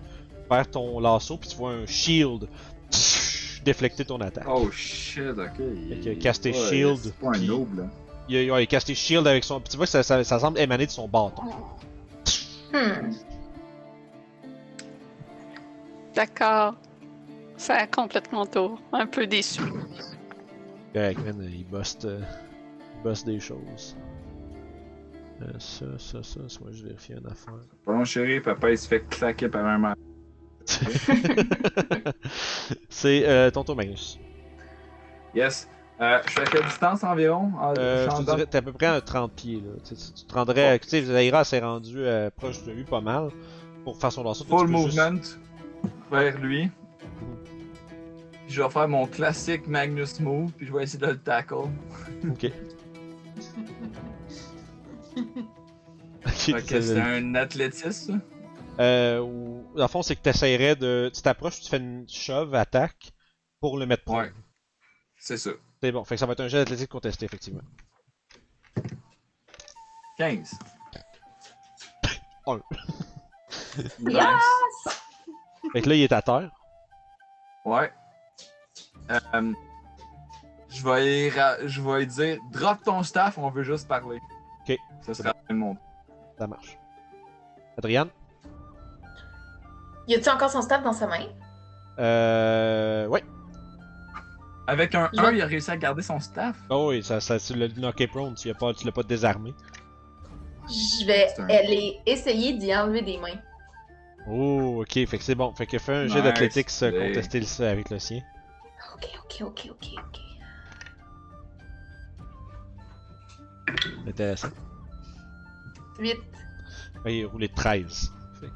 Speaker 1: vers ton lasso. Puis tu vois un shield déflecter ton attaque.
Speaker 2: Oh shit, ok. Il-
Speaker 1: caster
Speaker 2: ouais,
Speaker 1: shield,
Speaker 2: C'est pas un.
Speaker 1: Il a, il a casté shield avec son. Tu vois que ça, ça, ça semble émaner de son bâton.
Speaker 5: Hmm.
Speaker 3: D'accord. Ça a complètement tour. Un peu déçu.
Speaker 1: Correct, man, il buste, euh, il buste des choses. Euh, ça, ça, ça, ça, moi je vérifie une affaire.
Speaker 2: Pardon, chérie, papa il se fait claquer par un mal.
Speaker 1: C'est euh, ton tour, Magnus.
Speaker 2: Yes. Euh, je suis à quelle distance environ? En-
Speaker 1: Euh, je te
Speaker 2: changeant-
Speaker 1: dirais, t'es à peu près à 30 pieds, là. Tu, sais, tu- tu te rendrais, tu sais, Zaira s'est rendu euh, proche de lui pas mal. Pour faire son toi,
Speaker 2: Full
Speaker 1: juste-
Speaker 2: movement vers lui. Puis je vais faire mon classique Magnus move, puis je vais essayer de le tackle.
Speaker 1: Ok.
Speaker 2: C'est un athlétisme.
Speaker 1: Euh, ou, dans le fond, c'est que t'essayerais de. Tu t'approches, tu fais une shove, attaque, pour le mettre prone.
Speaker 2: Ouais. C'est ça.
Speaker 1: C'est bon, fait que ça va être un jet d'athlétique contesté, effectivement.
Speaker 2: 15.
Speaker 1: Un.
Speaker 2: Nice.
Speaker 1: Fait que là, il est à terre.
Speaker 2: Ouais. Euh, je vais je vais dire drop ton staff, on veut juste parler.
Speaker 1: Ok.
Speaker 2: Ça sera mon.
Speaker 1: Ça marche. Adriane?
Speaker 5: Y a-tu encore son staff dans sa main?
Speaker 1: Euh. Ouais.
Speaker 2: Avec un
Speaker 5: Je
Speaker 2: 1,
Speaker 5: vais-
Speaker 2: il a réussi à garder son staff?
Speaker 1: Oh oui, ça, ça, tu l'as knocké prone, tu l'as pas, tu l'as pas désarmé.
Speaker 5: Je vais
Speaker 2: C'est un-
Speaker 5: aller essayer d'y enlever des mains.
Speaker 1: Oh, ok, fait que c'est bon. Fait que fais un jet
Speaker 2: Nice
Speaker 1: d'athlétique
Speaker 2: play.
Speaker 1: contester le ça avec le sien.
Speaker 5: Ok, ok, ok, ok, ok.
Speaker 1: Intéressant.
Speaker 5: 8.
Speaker 1: Ouais, il a roulé 13. Fait,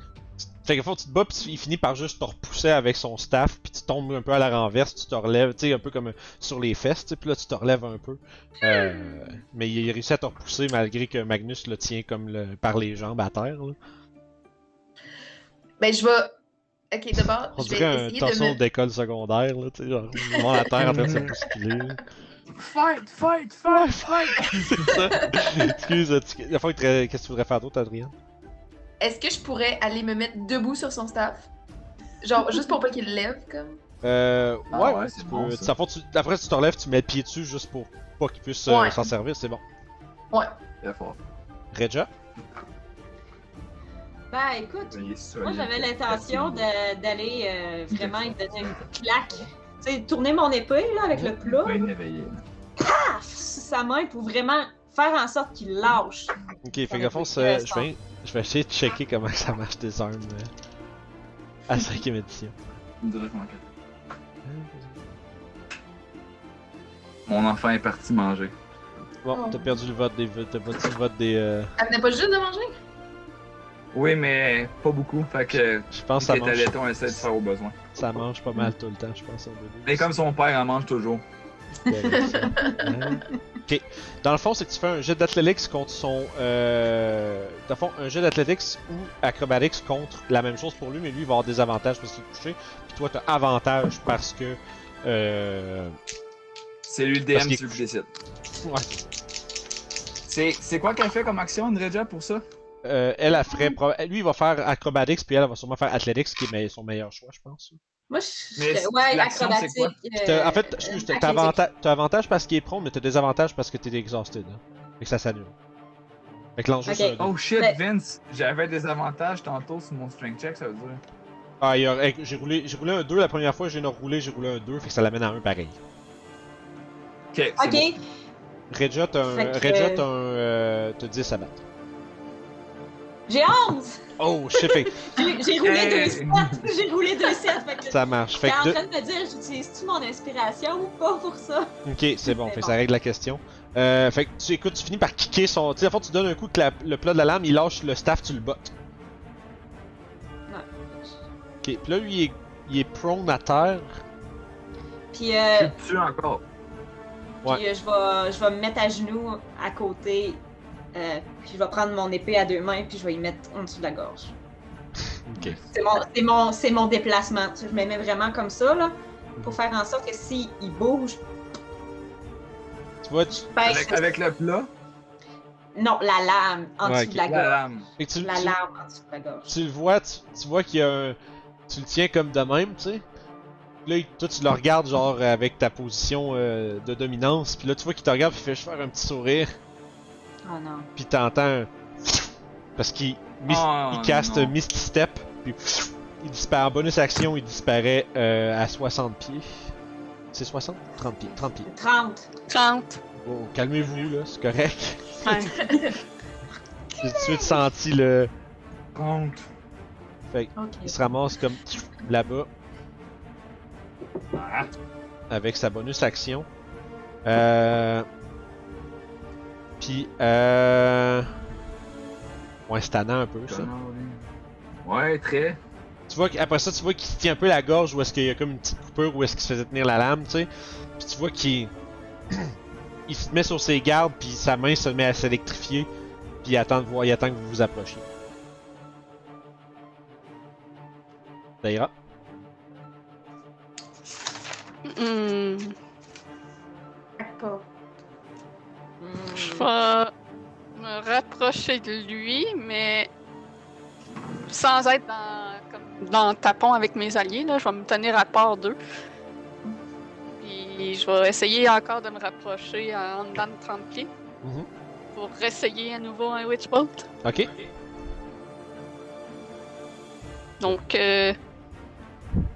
Speaker 1: fait que, faut que tu te bats, puis il finit par juste te repousser avec son staff, puis tu tombes un peu à la renverse, tu te relèves, tu sais, un peu comme euh, sur les fesses, puis là tu te relèves un peu. Euh, mais il a réussi à te repousser malgré que Magnus le tient comme le, par les jambes à terre. Là.
Speaker 5: Ben, je vais. Ok, d'abord,
Speaker 1: On
Speaker 5: je vais
Speaker 1: dirait un
Speaker 5: de me.
Speaker 1: d'école secondaire, là, tu sais, genre, à terre en train de se bousculer.
Speaker 2: Fight, fight, fight, fight!
Speaker 1: C'est ça. Excuse, tu- la fois qu'est-ce que tu voudrais faire d'autre, Adrien?
Speaker 5: Est-ce que je pourrais aller me mettre debout sur son staff? Genre, juste pour pas qu'il lève, comme?
Speaker 1: Euh, ouais,
Speaker 2: Ah ouais,
Speaker 1: ouais,
Speaker 2: c'est bon,
Speaker 1: peux.
Speaker 2: ça.
Speaker 1: tu- tu- après, tu te relèves, tu mets le pied dessus juste pour pas qu'il puisse euh,
Speaker 5: Ouais.
Speaker 1: s'en servir, c'est bon.
Speaker 2: Très fort.
Speaker 1: Reja?
Speaker 4: Ben écoute, moi j'avais l'intention de- d'aller euh, vraiment lui donner une claque. Sais, tourner mon épée là, avec le plat, paf, sur sa main pour vraiment faire en sorte qu'il lâche.
Speaker 1: Ok, fait le fond, je vais, je vais essayer de checker comment ça marche des armes euh, à 5ème édition.
Speaker 2: Mon enfant est parti manger.
Speaker 1: Bon,
Speaker 5: Oh.
Speaker 1: t'as perdu le vote des. T'as pas le vote des. euh,
Speaker 5: Elle venait pas juste de manger?
Speaker 2: Oui, mais pas beaucoup. Fait que.
Speaker 1: Je pense que ça mange,
Speaker 2: essaie de faire au besoin.
Speaker 1: ça mange pas mal tout le temps, je pense. au.
Speaker 2: Mais comme son père en mange toujours.
Speaker 1: Hein? Ok. Dans le fond, c'est que tu fais un jet d'athlétics contre son. Euh... Dans le fond, un jet d'athlétics ou acrobatics contre la même chose pour lui, mais lui il va avoir des avantages parce qu'il est touché. Puis toi, t'as avantage parce que. Euh...
Speaker 2: C'est lui le DM, qui décide.
Speaker 1: Ouais.
Speaker 2: C'est c'est quoi qu'elle fait comme action, Andreja, pour ça?
Speaker 1: Euh, elle, elle ferait. proba- Lui, il va faire acrobatics, puis elle, elle va sûrement faire athletics, qui est son meilleur choix, je pense.
Speaker 4: Moi, je
Speaker 2: Mais
Speaker 4: ouais, acrobatique. Euh,
Speaker 1: en fait, excuse, t'as avanta- avantage parce qu'il est prone, mais t'as désavantage parce que t'es exhausted. Hein. Fait que ça s'annule. Fait que l'enjeu,
Speaker 4: Ok.
Speaker 1: c'est un deux.
Speaker 2: Oh shit,
Speaker 4: Mais-
Speaker 2: Vince, j'avais des avantages tantôt sur mon strength check, ça veut dire.
Speaker 1: Ah, il y a- hey, j'ai roulé, j'ai roulé un 2 la première fois, j'ai roulé, j'ai roulé un 2, fait que ça l'amène à 1 pareil.
Speaker 2: Ok,
Speaker 4: Ok,
Speaker 2: bon.
Speaker 1: Un,
Speaker 4: que-
Speaker 1: euh, t'as 10 à battre.
Speaker 4: J'ai 11!
Speaker 1: Oh, que
Speaker 4: J'ai roulé
Speaker 2: Hey.
Speaker 4: deux 7! J'ai roulé deux 7! Fait que
Speaker 1: ça marche. Fait
Speaker 4: T'es en
Speaker 1: deux-
Speaker 4: train de me dire, j'utilise-tu mon inspiration ou pas pour ça?
Speaker 1: Ok, c'est bon, fait
Speaker 4: bon.
Speaker 1: ça règle la question. Euh, fait que tu écoutes, tu finis par kicker son. Tu sais, à fond, tu donnes un coup que la- le plat de la lame, il lâche le staff, tu le bottes. Ok, pis là, lui, il est, il est prone à terre.
Speaker 4: Puis,
Speaker 2: Je
Speaker 4: euh,
Speaker 2: suis dessus encore.
Speaker 1: Ouais.
Speaker 4: puis, euh, je, vais, je vais me mettre à genoux à côté. Euh, puis je vais prendre mon épée à deux mains puis je vais y mettre en dessous de la gorge. C'est mon, c'est mon, c'est mon déplacement. Tu Je me mets vraiment comme ça là, pour faire en sorte que s'il bouge,
Speaker 1: Tu vois, tu,
Speaker 4: pèse.
Speaker 2: Avec, avec le plat,
Speaker 4: Non, la lame en
Speaker 1: Ouais,
Speaker 4: dessous de la
Speaker 2: la
Speaker 4: gorge.
Speaker 2: lame.
Speaker 1: tu,
Speaker 4: La
Speaker 1: tu-
Speaker 4: lame en dessous de la gorge.
Speaker 1: tu le vois, tu, tu vois qu'il y a un. Tu le tiens comme de même, tu sais. Là, toi, tu le regardes, genre, avec ta position euh, de dominance. Puis là, tu vois qu'il te regarde, puis il fait juste faire un petit sourire.
Speaker 4: Oh non.
Speaker 1: Puis t'entends un. Parce qu'il mis-
Speaker 2: Oh,
Speaker 1: il caste
Speaker 2: non.
Speaker 1: Misty Step. Puis il disparaît. En bonus action, il disparaît euh, à 60 pieds. C'est 60 30 pieds. 30 pieds.
Speaker 4: 30.
Speaker 3: 30.
Speaker 1: Oh, calmez-vous, là, c'est correct.
Speaker 3: Ouais.
Speaker 1: J'ai tout de suite senti le.
Speaker 2: Compte.
Speaker 1: Fait il se ramasse comme là-bas.
Speaker 2: Ah,
Speaker 1: avec sa bonus action. Euh... Puis, euh... Ouais, c'est tannant un peu, ça.
Speaker 2: Ouais, très.
Speaker 1: Tu vois qu'après ça, tu vois qu'il se tient un peu la gorge où est-ce qu'il y a comme une petite coupure où est-ce qu'il se faisait tenir la lame, tu sais. Puis tu vois qu'il... il se met sur ses gardes, puis sa main se met à s'électrifier. Puis il attend, de voir, il attend que vous vous approchiez. Ça ira.
Speaker 3: Hmm.
Speaker 4: Pas.
Speaker 3: Je vais me rapprocher de lui, mais sans être dans, comme dans le tapon avec mes alliés. Là. Je vais me tenir à part d'eux. Puis je vais essayer encore de me rapprocher en dedans de 30 pieds
Speaker 1: Mhm.
Speaker 3: pour essayer à nouveau un Witch Bolt.
Speaker 1: Ok.
Speaker 3: Donc, euh,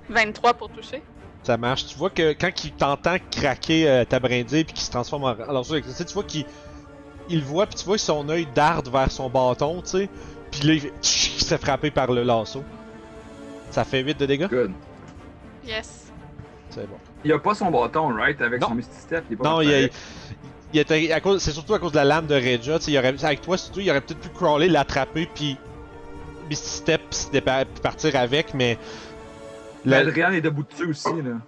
Speaker 3: 23 pour toucher.
Speaker 1: Ça marche. Tu vois que quand il t'entend craquer euh, ta brindille puis qu'il se transforme en alors tu sais, tu vois qu'il il voit puis tu vois son œil darde vers son bâton, tu sais. Puis là il, fait- tch, il se fait frapper par le lasso. Ça fait 8 de dégâts.
Speaker 2: Good.
Speaker 3: Yes.
Speaker 1: C'est bon.
Speaker 2: Il a pas son bâton, right? Avec
Speaker 1: Non.
Speaker 2: son Misty Step, il est pas
Speaker 1: Non, il, a-
Speaker 2: avec.
Speaker 1: il était à cause c'est surtout à cause de la lame de Regia, tu sais, il aurait avec toi surtout, il aurait peut-être pu crawler, l'attraper puis Misty Step puis partir avec mais
Speaker 2: Mais
Speaker 1: le-
Speaker 2: Adrian est debout dessus aussi, là.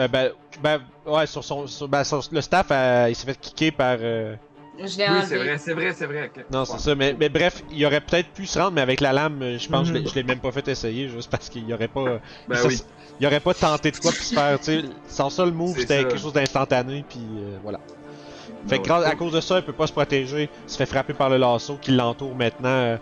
Speaker 1: euh, ben, ben ouais sur son sur- ben, sur- le staff euh, il s'est fait kicker par euh,
Speaker 2: Oui, c'est vrai, c'est vrai, c'est vrai.
Speaker 1: Non,
Speaker 2: Ouais.
Speaker 1: c'est ça, mais, mais bref, il aurait peut-être pu se rendre, mais avec la lame, je pense que je l'ai-
Speaker 2: Mhm.
Speaker 1: je l'ai même pas fait essayer, juste parce qu'il y aurait pas.
Speaker 2: Ben
Speaker 1: ça-
Speaker 2: oui.
Speaker 1: Il aurait pas tenté de quoi puis se faire, tu sais. Son seul move, c'était quelque chose d'instantané, puis euh, voilà. Fait
Speaker 2: Ben
Speaker 1: que à cause de ça, il peut pas se protéger, il se fait frapper par le lasso qui l'entoure maintenant euh,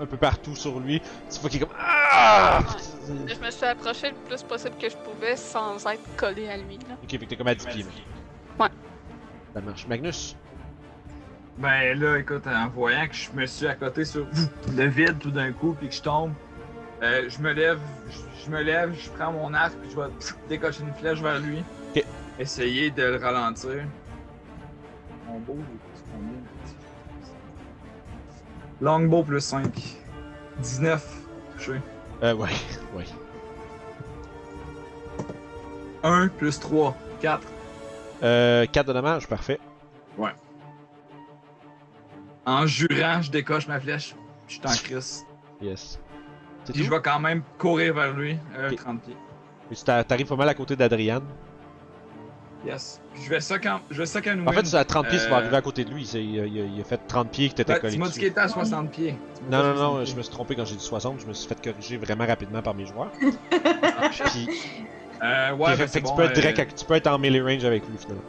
Speaker 1: un peu partout sur lui. Tu vois qu'il est comme. Ah!
Speaker 3: Je me suis approché le plus possible que je pouvais sans être collé à lui. Là.
Speaker 1: Ok, fait que t'es comme à 10 pieds.
Speaker 3: Ouais.
Speaker 1: Ça marche. Magnus?
Speaker 2: Ben là, écoute, en voyant que je me suis à côté sur le vide tout d'un coup, puis que je tombe, euh, je me lève, je, je me lève, je prends mon arc, puis je vais décocher une flèche vers lui.
Speaker 1: Ok.
Speaker 2: Essayer de le ralentir. Mon beau? Longbow plus 5. 19. Touché.
Speaker 1: Euh, ouais, ouais.
Speaker 2: 1 plus 3. 4.
Speaker 1: Euh, 4 de dommage, parfait.
Speaker 2: En jurant, je décoche ma flèche. Je suis en crise.
Speaker 1: Yes.
Speaker 2: Puis
Speaker 1: tout?
Speaker 2: je vais quand même courir vers lui, euh,
Speaker 1: Ok.
Speaker 2: 30 pieds.
Speaker 1: Puis tu t'a- T'arrives pas mal à côté d'Adrian.
Speaker 2: Yes. Puis je vais ça quand. Je vais ça quand nous.
Speaker 1: En fait, à 30 pieds, tu vas
Speaker 2: Euh,
Speaker 1: arriver à côté de lui. Il a, il a- il a fait 30 pieds que t'étais collé
Speaker 2: tu m'as dit qu'il était à 60 pieds.
Speaker 1: Non, non,
Speaker 2: 60
Speaker 1: non, je me suis trompé quand j'ai dit 60. Je me suis fait corriger vraiment rapidement par mes joueurs.
Speaker 2: Ah.
Speaker 1: Puis,
Speaker 2: Euh, ouais,
Speaker 1: fait,
Speaker 2: ben,
Speaker 1: fait
Speaker 2: c'est
Speaker 1: que tu
Speaker 2: bon,
Speaker 1: peux être
Speaker 2: euh,
Speaker 1: direct, à- tu peux être en melee range avec lui finalement.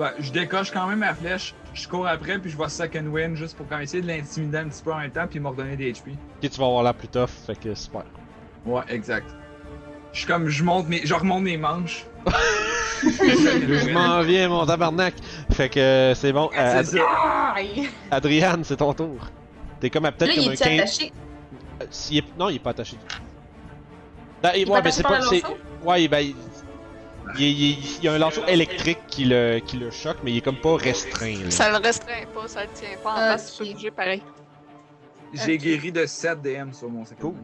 Speaker 2: Ben, je décoche quand même ma flèche, je cours après, puis je vois Second Wind juste pour quand même essayer de l'intimider un petit peu en même temps, puis me redonner des HP.
Speaker 1: Ok, tu vas avoir l'air plus tough, fait que super.
Speaker 2: Ouais, exact. Je suis comme, je monte mes, je remonte mes manches.
Speaker 1: Je m'en viens, mon tabarnak! Fait que euh, c'est bon. Euh,
Speaker 2: C'est
Speaker 1: Ad-
Speaker 2: ça.
Speaker 4: Aïe!
Speaker 1: Adriane, c'est ton tour. T'es comme à peut-être
Speaker 5: il
Speaker 1: comme un
Speaker 5: est
Speaker 1: 15.
Speaker 5: attaché?
Speaker 1: Euh, s'il est- Non, il est pas attaché. Ben, il- ouais,
Speaker 5: attaché
Speaker 1: c'est pas. Ouais, ben. Il... Il, il- il y a un lanceau électrique qui le, qui le choque, mais il est comme pas restreint. Là.
Speaker 3: Ça le restreint pas, ça le tient pas en
Speaker 5: Ok.
Speaker 3: face, tu peux bouger pareil.
Speaker 2: J'ai guéri de 7 DM sur mon Second
Speaker 1: Cool.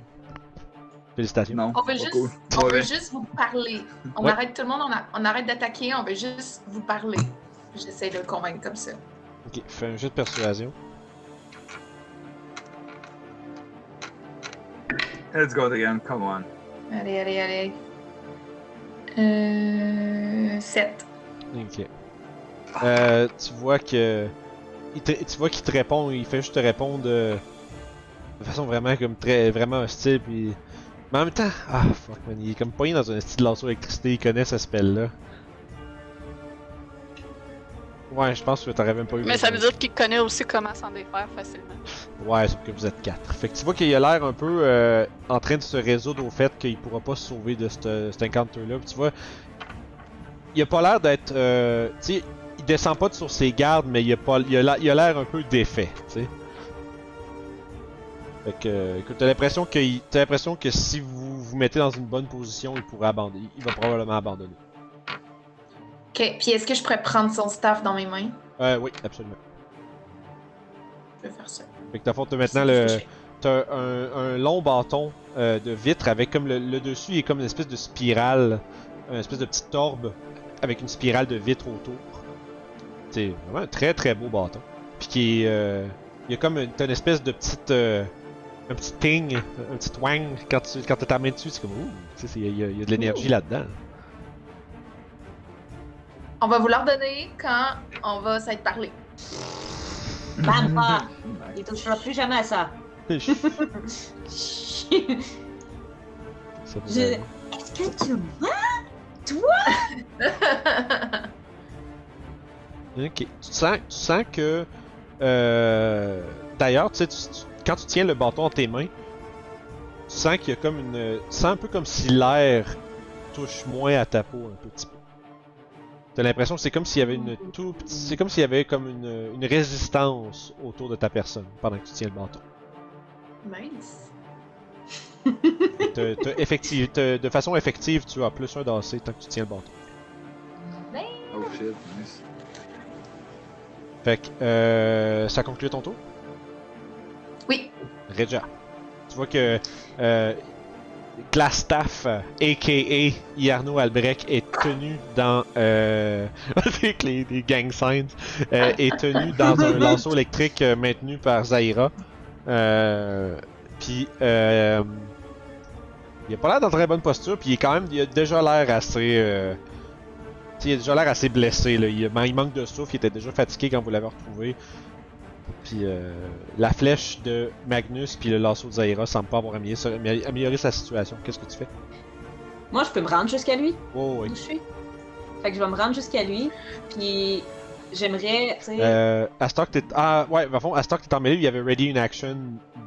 Speaker 1: Félicitations.
Speaker 2: Non,
Speaker 5: On veut juste,
Speaker 2: cool.
Speaker 5: on veut juste vous parler. On
Speaker 1: Ouais.
Speaker 5: arrête tout le monde, on, a- on arrête d'attaquer, on veut juste vous parler. J'essaie de le convaincre comme ça.
Speaker 1: Ok, fais un jeu de persuasion.
Speaker 2: Let's go again, come on.
Speaker 5: Allez, allez, allez. Euh. 7.
Speaker 1: Ok. Euh, tu vois que. tu vois qu'il te répond, il fait juste te répondre euh, de façon vraiment comme très. vraiment hostile, puis. Mais en même temps, ah fuck man, il est comme pogné dans un style de lanceau d'électricité, il connaît ce spell-là. Ouais, je pense que t'aurais même pas eu
Speaker 3: Mais ça veut dire qu'il connaît aussi comment s'en défaire facilement.
Speaker 1: Ouais, sauf que vous êtes quatre. Fait que tu vois qu'il a l'air un peu euh, en train de se résoudre au fait qu'il pourra pas se sauver de ce- cet encounter-là. Tu vois, il a pas l'air d'être. Euh, tu sais, il descend pas de sur ses gardes, mais il a pas, il a l'air- il a l'air un peu défait, tu sais. Fait que, euh, écoute, t'as l'impression que, t'as l'impression que si vous vous mettez dans une bonne position, il pourrait abandonner. Il va probablement abandonner.
Speaker 5: Ok, puis est-ce que je pourrais prendre son staff dans mes mains?
Speaker 1: Euh, oui, absolument.
Speaker 5: Je vais faire ça.
Speaker 1: Fait que t'as fond, t'as maintenant le. T'as un, un long bâton euh, de vitre avec comme le, le dessus il est comme une espèce de spirale, une espèce de petite torbe avec une spirale de vitre autour. C'est vraiment un très très beau bâton. Puis qui est, euh, il y a comme une, t'as une espèce de petite, euh, un petit ting, un petit twang quand tu quand t'as ta main dessus, c'est comme ouh, y, il y a de l'énergie là-dedans.
Speaker 5: On va vous leur donner quand on va s'être parlé.
Speaker 4: Bam! pas! Il touchera plus jamais à ça. Je-. Est-ce que tu
Speaker 1: Ok. Tu sens, tu sens que. Euh, D'ailleurs, tu sais, tu- tu- quand tu tiens le bâton dans tes mains, tu sens qu'il y a comme une. Tu sens un peu comme si l'air touche moins à ta peau un petit peu. T'as l'impression que c'est comme s'il y avait une tout petit- C'est comme s'il y avait comme une, une résistance autour de ta personne pendant que tu tiens le bâton.
Speaker 5: Mince.
Speaker 1: Effective- t'as- de façon effective, tu as plus un d'AC tant que tu tiens le bâton.
Speaker 2: Oh shit, nice.
Speaker 1: Fait que euh, ça conclut ton tour?
Speaker 5: Oui.
Speaker 1: Regia. Tu vois que euh, Glastaff, a.k.a. Yarno Albrecht, est tenu dans... Euh, avec les, les gang signs, euh, est tenu dans un lanceau électrique euh, maintenu par Zaira. Euh, puis, il a pas l'air dans très bonne posture, puis il est quand même... Il a déjà l'air assez... Il a déjà l'air assez blessé, là. Il, il manque de souffle, il était déjà fatigué quand vous l'avez retrouvé. Puis euh, la flèche de Magnus puis le lasso de Zaira semblent pas avoir amélioré, amélioré sa situation. Qu'est-ce que tu fais?
Speaker 4: Moi, je peux me rendre jusqu'à lui,
Speaker 1: Oh oui.
Speaker 4: où je suis? Fait que je vais me rendre jusqu'à lui, puis j'aimerais, tu sais...
Speaker 1: Euh, à Stock, t'es. Ah, ouais, à fond, à Stock, t'es en mêlée, il y avait Ready in Action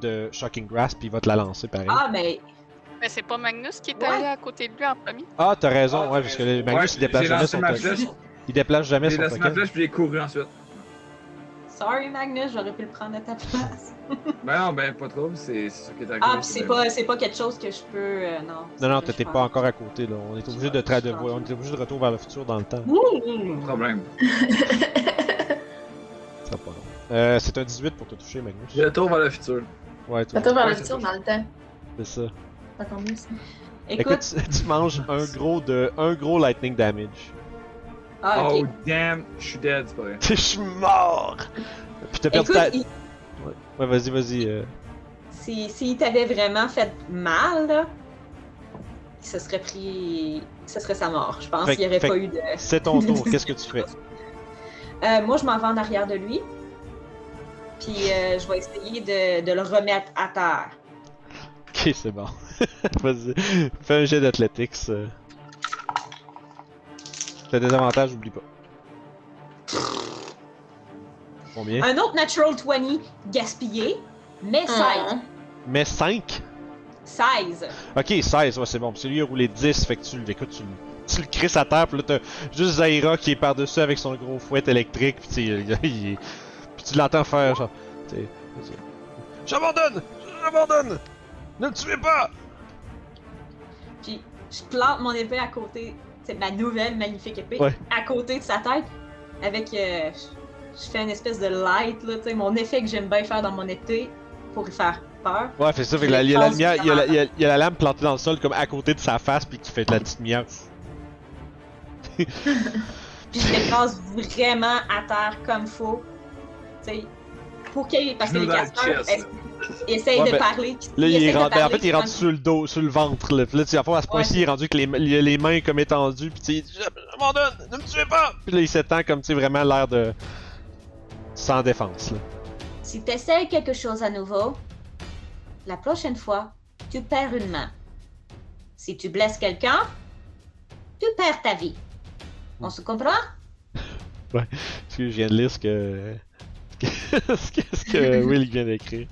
Speaker 1: de Shocking Grass, puis il va te la lancer pareil. Ah,
Speaker 4: Ah, mais
Speaker 3: Mais c'est pas Magnus qui est
Speaker 4: Ouais.
Speaker 3: allé à côté de lui en premier?
Speaker 1: t'as raison, ouais, parce que le Magnus
Speaker 2: Ouais,
Speaker 1: il déplace
Speaker 2: j'ai
Speaker 1: jamais son. Il déplace jamais
Speaker 2: J'ai
Speaker 1: son
Speaker 2: lancé ma flèche puis j'ai couru ensuite.
Speaker 4: Sorry Magnus, j'aurais pu le prendre à ta place.
Speaker 2: Ben non, ben pas trop, c'est ça qui est arrivé.
Speaker 4: Ah, puis c'est pas, c'est pas quelque chose que je peux, euh, non.
Speaker 1: Non, non,
Speaker 4: Je
Speaker 1: t'étais
Speaker 4: pense.
Speaker 1: pas encore à côté, là. On est obligé de, tra- de... on est obligé de retour vers le futur dans le temps.
Speaker 2: Pas de problème.
Speaker 1: Ça sera pas long. Euh, c'est un 18 pour te toucher, Magnus.
Speaker 2: J'ai le tour vers le futur.
Speaker 1: Ouais, tu
Speaker 5: Retour vers
Speaker 2: Ouais,
Speaker 5: le futur dans le temps.
Speaker 1: c'est ça.
Speaker 5: Ça tombe mieux, ça.
Speaker 1: Écoute,
Speaker 4: Écoute,
Speaker 1: tu, tu manges un gros de un gros lightning damage.
Speaker 4: Ah,
Speaker 2: Oh damn, je suis dead, c'est pas vrai.
Speaker 1: Je suis mort. Puis t'as perdu ta.
Speaker 4: il-
Speaker 1: Ouais, vas-y, vas-y. euh.
Speaker 4: si, s'il t'avait vraiment fait mal, là, ce serait pris. Ce serait sa mort. Je pense
Speaker 1: Fait-
Speaker 4: qu'il n'y aurait
Speaker 1: fait-
Speaker 4: pas eu de.
Speaker 1: C'est ton tour. Qu'est-ce que tu ferais
Speaker 4: Euh, moi, je m'en vais en arrière de lui. Puis euh, je vais essayer de, de le remettre à terre.
Speaker 1: Ok, c'est bon. vas-y. Fais un jet d'athlétics. T'as des avantages, oublie pas. Combien
Speaker 4: Un autre Natural 20 gaspillé, mais 16.
Speaker 5: Ah.
Speaker 1: Mais 5
Speaker 4: 16.
Speaker 1: Ok, 16, ouais, c'est bon. Parce que lui, il a roulé 10, fait que tu, le- écoute, tu, le- tu le crisses à terre, pis là, t'as juste Zaira qui est par-dessus avec son gros fouet électrique, pis tu il- il- pis tu l'entends faire, genre, J'abandonne! J'abandonne! Ne me tuez pas!
Speaker 4: Puis je plante mon épée à côté, ma nouvelle magnifique épée,
Speaker 1: Ouais.
Speaker 4: à côté de sa tête, avec. euh, je- fais une espèce de light, là, tu sais, mon effet que j'aime bien faire dans mon épée pour lui faire peur.
Speaker 1: Ouais, fait ça, fait que la- il y a la lumière, il y a la, il y a- il y a la lame plantée dans le sol, comme à côté de sa face, pis qui fait de la petite lumière.
Speaker 4: Puis je l'écrase vraiment à terre comme faut. Tu sais, pour qu'il. Parce que les casteurs
Speaker 2: chest,
Speaker 4: es- essayent
Speaker 1: Ouais,
Speaker 4: de
Speaker 1: ben,
Speaker 4: parler.
Speaker 1: Là, il, est rendu, ben, en fait, il est rendu sur le dos, sur le ventre, là. Puis là, tu à ce point-ci,
Speaker 4: Ouais.
Speaker 1: il est rendu que les, il a les mains comme étendues, sais, il dit, J'abandonne! Ne me tuez pas! Puis là, il s'étend comme, tu sais, vraiment l'air de. sans défense, là.
Speaker 4: Si tu essayes quelque chose à nouveau, la prochaine fois, tu perds une main. Si tu blesses quelqu'un, tu perds ta vie. On se comprend?
Speaker 1: Parce que je viens de lire ce que. ce que, ce que Will vient d'écrire.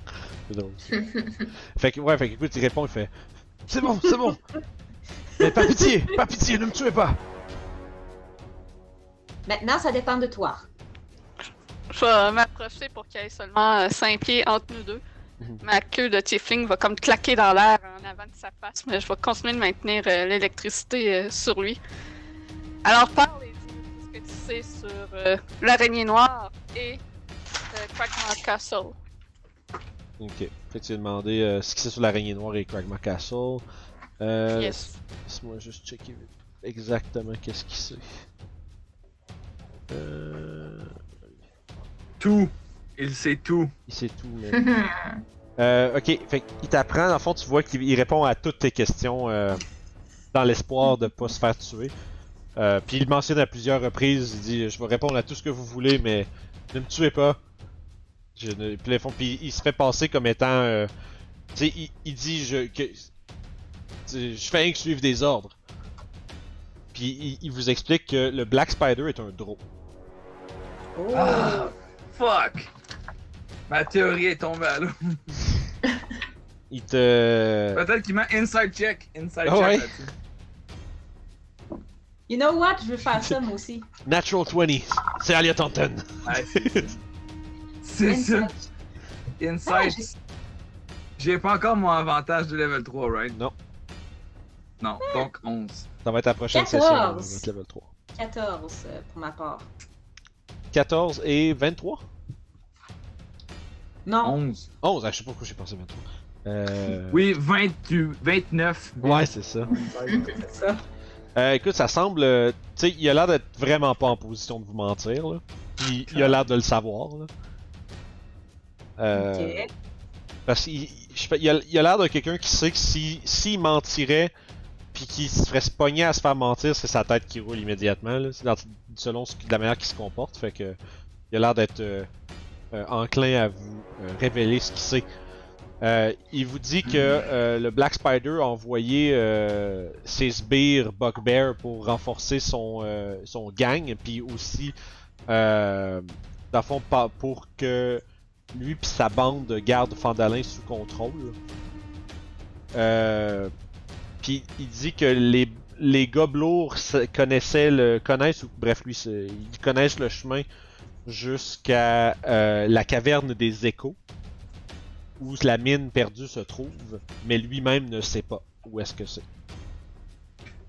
Speaker 1: C'est drôle. fait que, ouais, fait que, écoute, il répond, il fait C'est bon, c'est bon! Mais pas pitié, pas pitié, ne me tuez pas!
Speaker 4: Maintenant, ça dépend de toi.
Speaker 3: Je vais m'approcher pour qu'il y ait seulement 5 pieds entre nous deux.
Speaker 1: Mhm.
Speaker 3: Ma queue de tiefling va comme claquer dans l'air en avant de sa face, mais je vais continuer de maintenir euh, l'électricité euh, sur lui. Alors parle ce que tu sais sur euh, l'araignée noire et euh, Crackmore Castle?
Speaker 1: Ok. Fait que tu as demandé euh, ce qui c'est sur l'araignée noire et Cragma Castle. Euh,
Speaker 3: Yes.
Speaker 1: Laisse-moi juste checker exactement qu'est-ce qu'il sait. Euh.
Speaker 2: Tout. Il sait tout.
Speaker 1: Il sait tout, mais. Euh, ok, fait qu'il t'apprend, dans le fond, tu vois qu'il il répond à toutes tes questions euh, dans l'espoir de pas se faire tuer. Euh, puis il mentionne à plusieurs reprises, il dit Je vais répondre à tout ce que vous voulez, mais ne me tuez pas. Je ne... Puis, le fond- puis il se fait passer comme étant. euh, tu sais, il, il dit je, que, tu sais, je fais rien que suivre des ordres. Puis il, il vous explique que le Black Spider est un draw.
Speaker 2: Ah, fuck. Ma théorie est tombée à l'eau.
Speaker 1: Il te.
Speaker 2: Peut-être qu'il m'a inside check. Inside
Speaker 1: Ah
Speaker 2: check
Speaker 1: ouais?
Speaker 4: You know what? Je veux faire ça, moi aussi.
Speaker 1: Natural 20, c'est Alia Taunton.
Speaker 2: Ouais, c'est- ça.
Speaker 4: Ah,
Speaker 2: Inside.
Speaker 4: j'ai-
Speaker 2: J'ai pas encore mon avantage de level 3, right?
Speaker 1: Non.
Speaker 2: Non, donc 11.
Speaker 1: Ça va être la prochaine
Speaker 4: 14.
Speaker 1: session, mettre level 3.
Speaker 4: 14 euh, pour ma part.
Speaker 1: 14 et 23?
Speaker 4: Non.
Speaker 2: 11.
Speaker 1: 11, ah, je sais pas pourquoi j'ai pensé 23. Euh...
Speaker 2: Oui, 28, 29.
Speaker 1: Ouais, c'est ça.
Speaker 4: C'est ça.
Speaker 1: Euh, écoute, ça semble. Tu sais, il a l'air d'être vraiment pas en position de vous mentir, là. Puis il a l'air de le savoir, là. Euh. Parce qu'il il a l'air de quelqu'un qui sait que si s'il mentirait, puis qu'il se ferait se pogner à se faire mentir, c'est sa tête qui roule immédiatement, là. Dans- selon ce, la manière qu'il se comporte. Fait que. Il a l'air d'être euh, euh, enclin à vous euh, révéler ce qu'il sait. Euh, il vous dit que euh, le Black Spider a envoyé euh, ses sbires Bugbear pour renforcer son, euh, son gang, puis aussi, euh, dans le fond, pour que lui puis sa bande garde Fandalin sous contrôle. Euh, puis il dit que les, les gobelours se- connaissaient le, connaissent, ou bref, lui, ils connaissent le chemin jusqu'à euh, la caverne des échos où la mine perdue se trouve, mais lui-même ne sait pas où est-ce que c'est.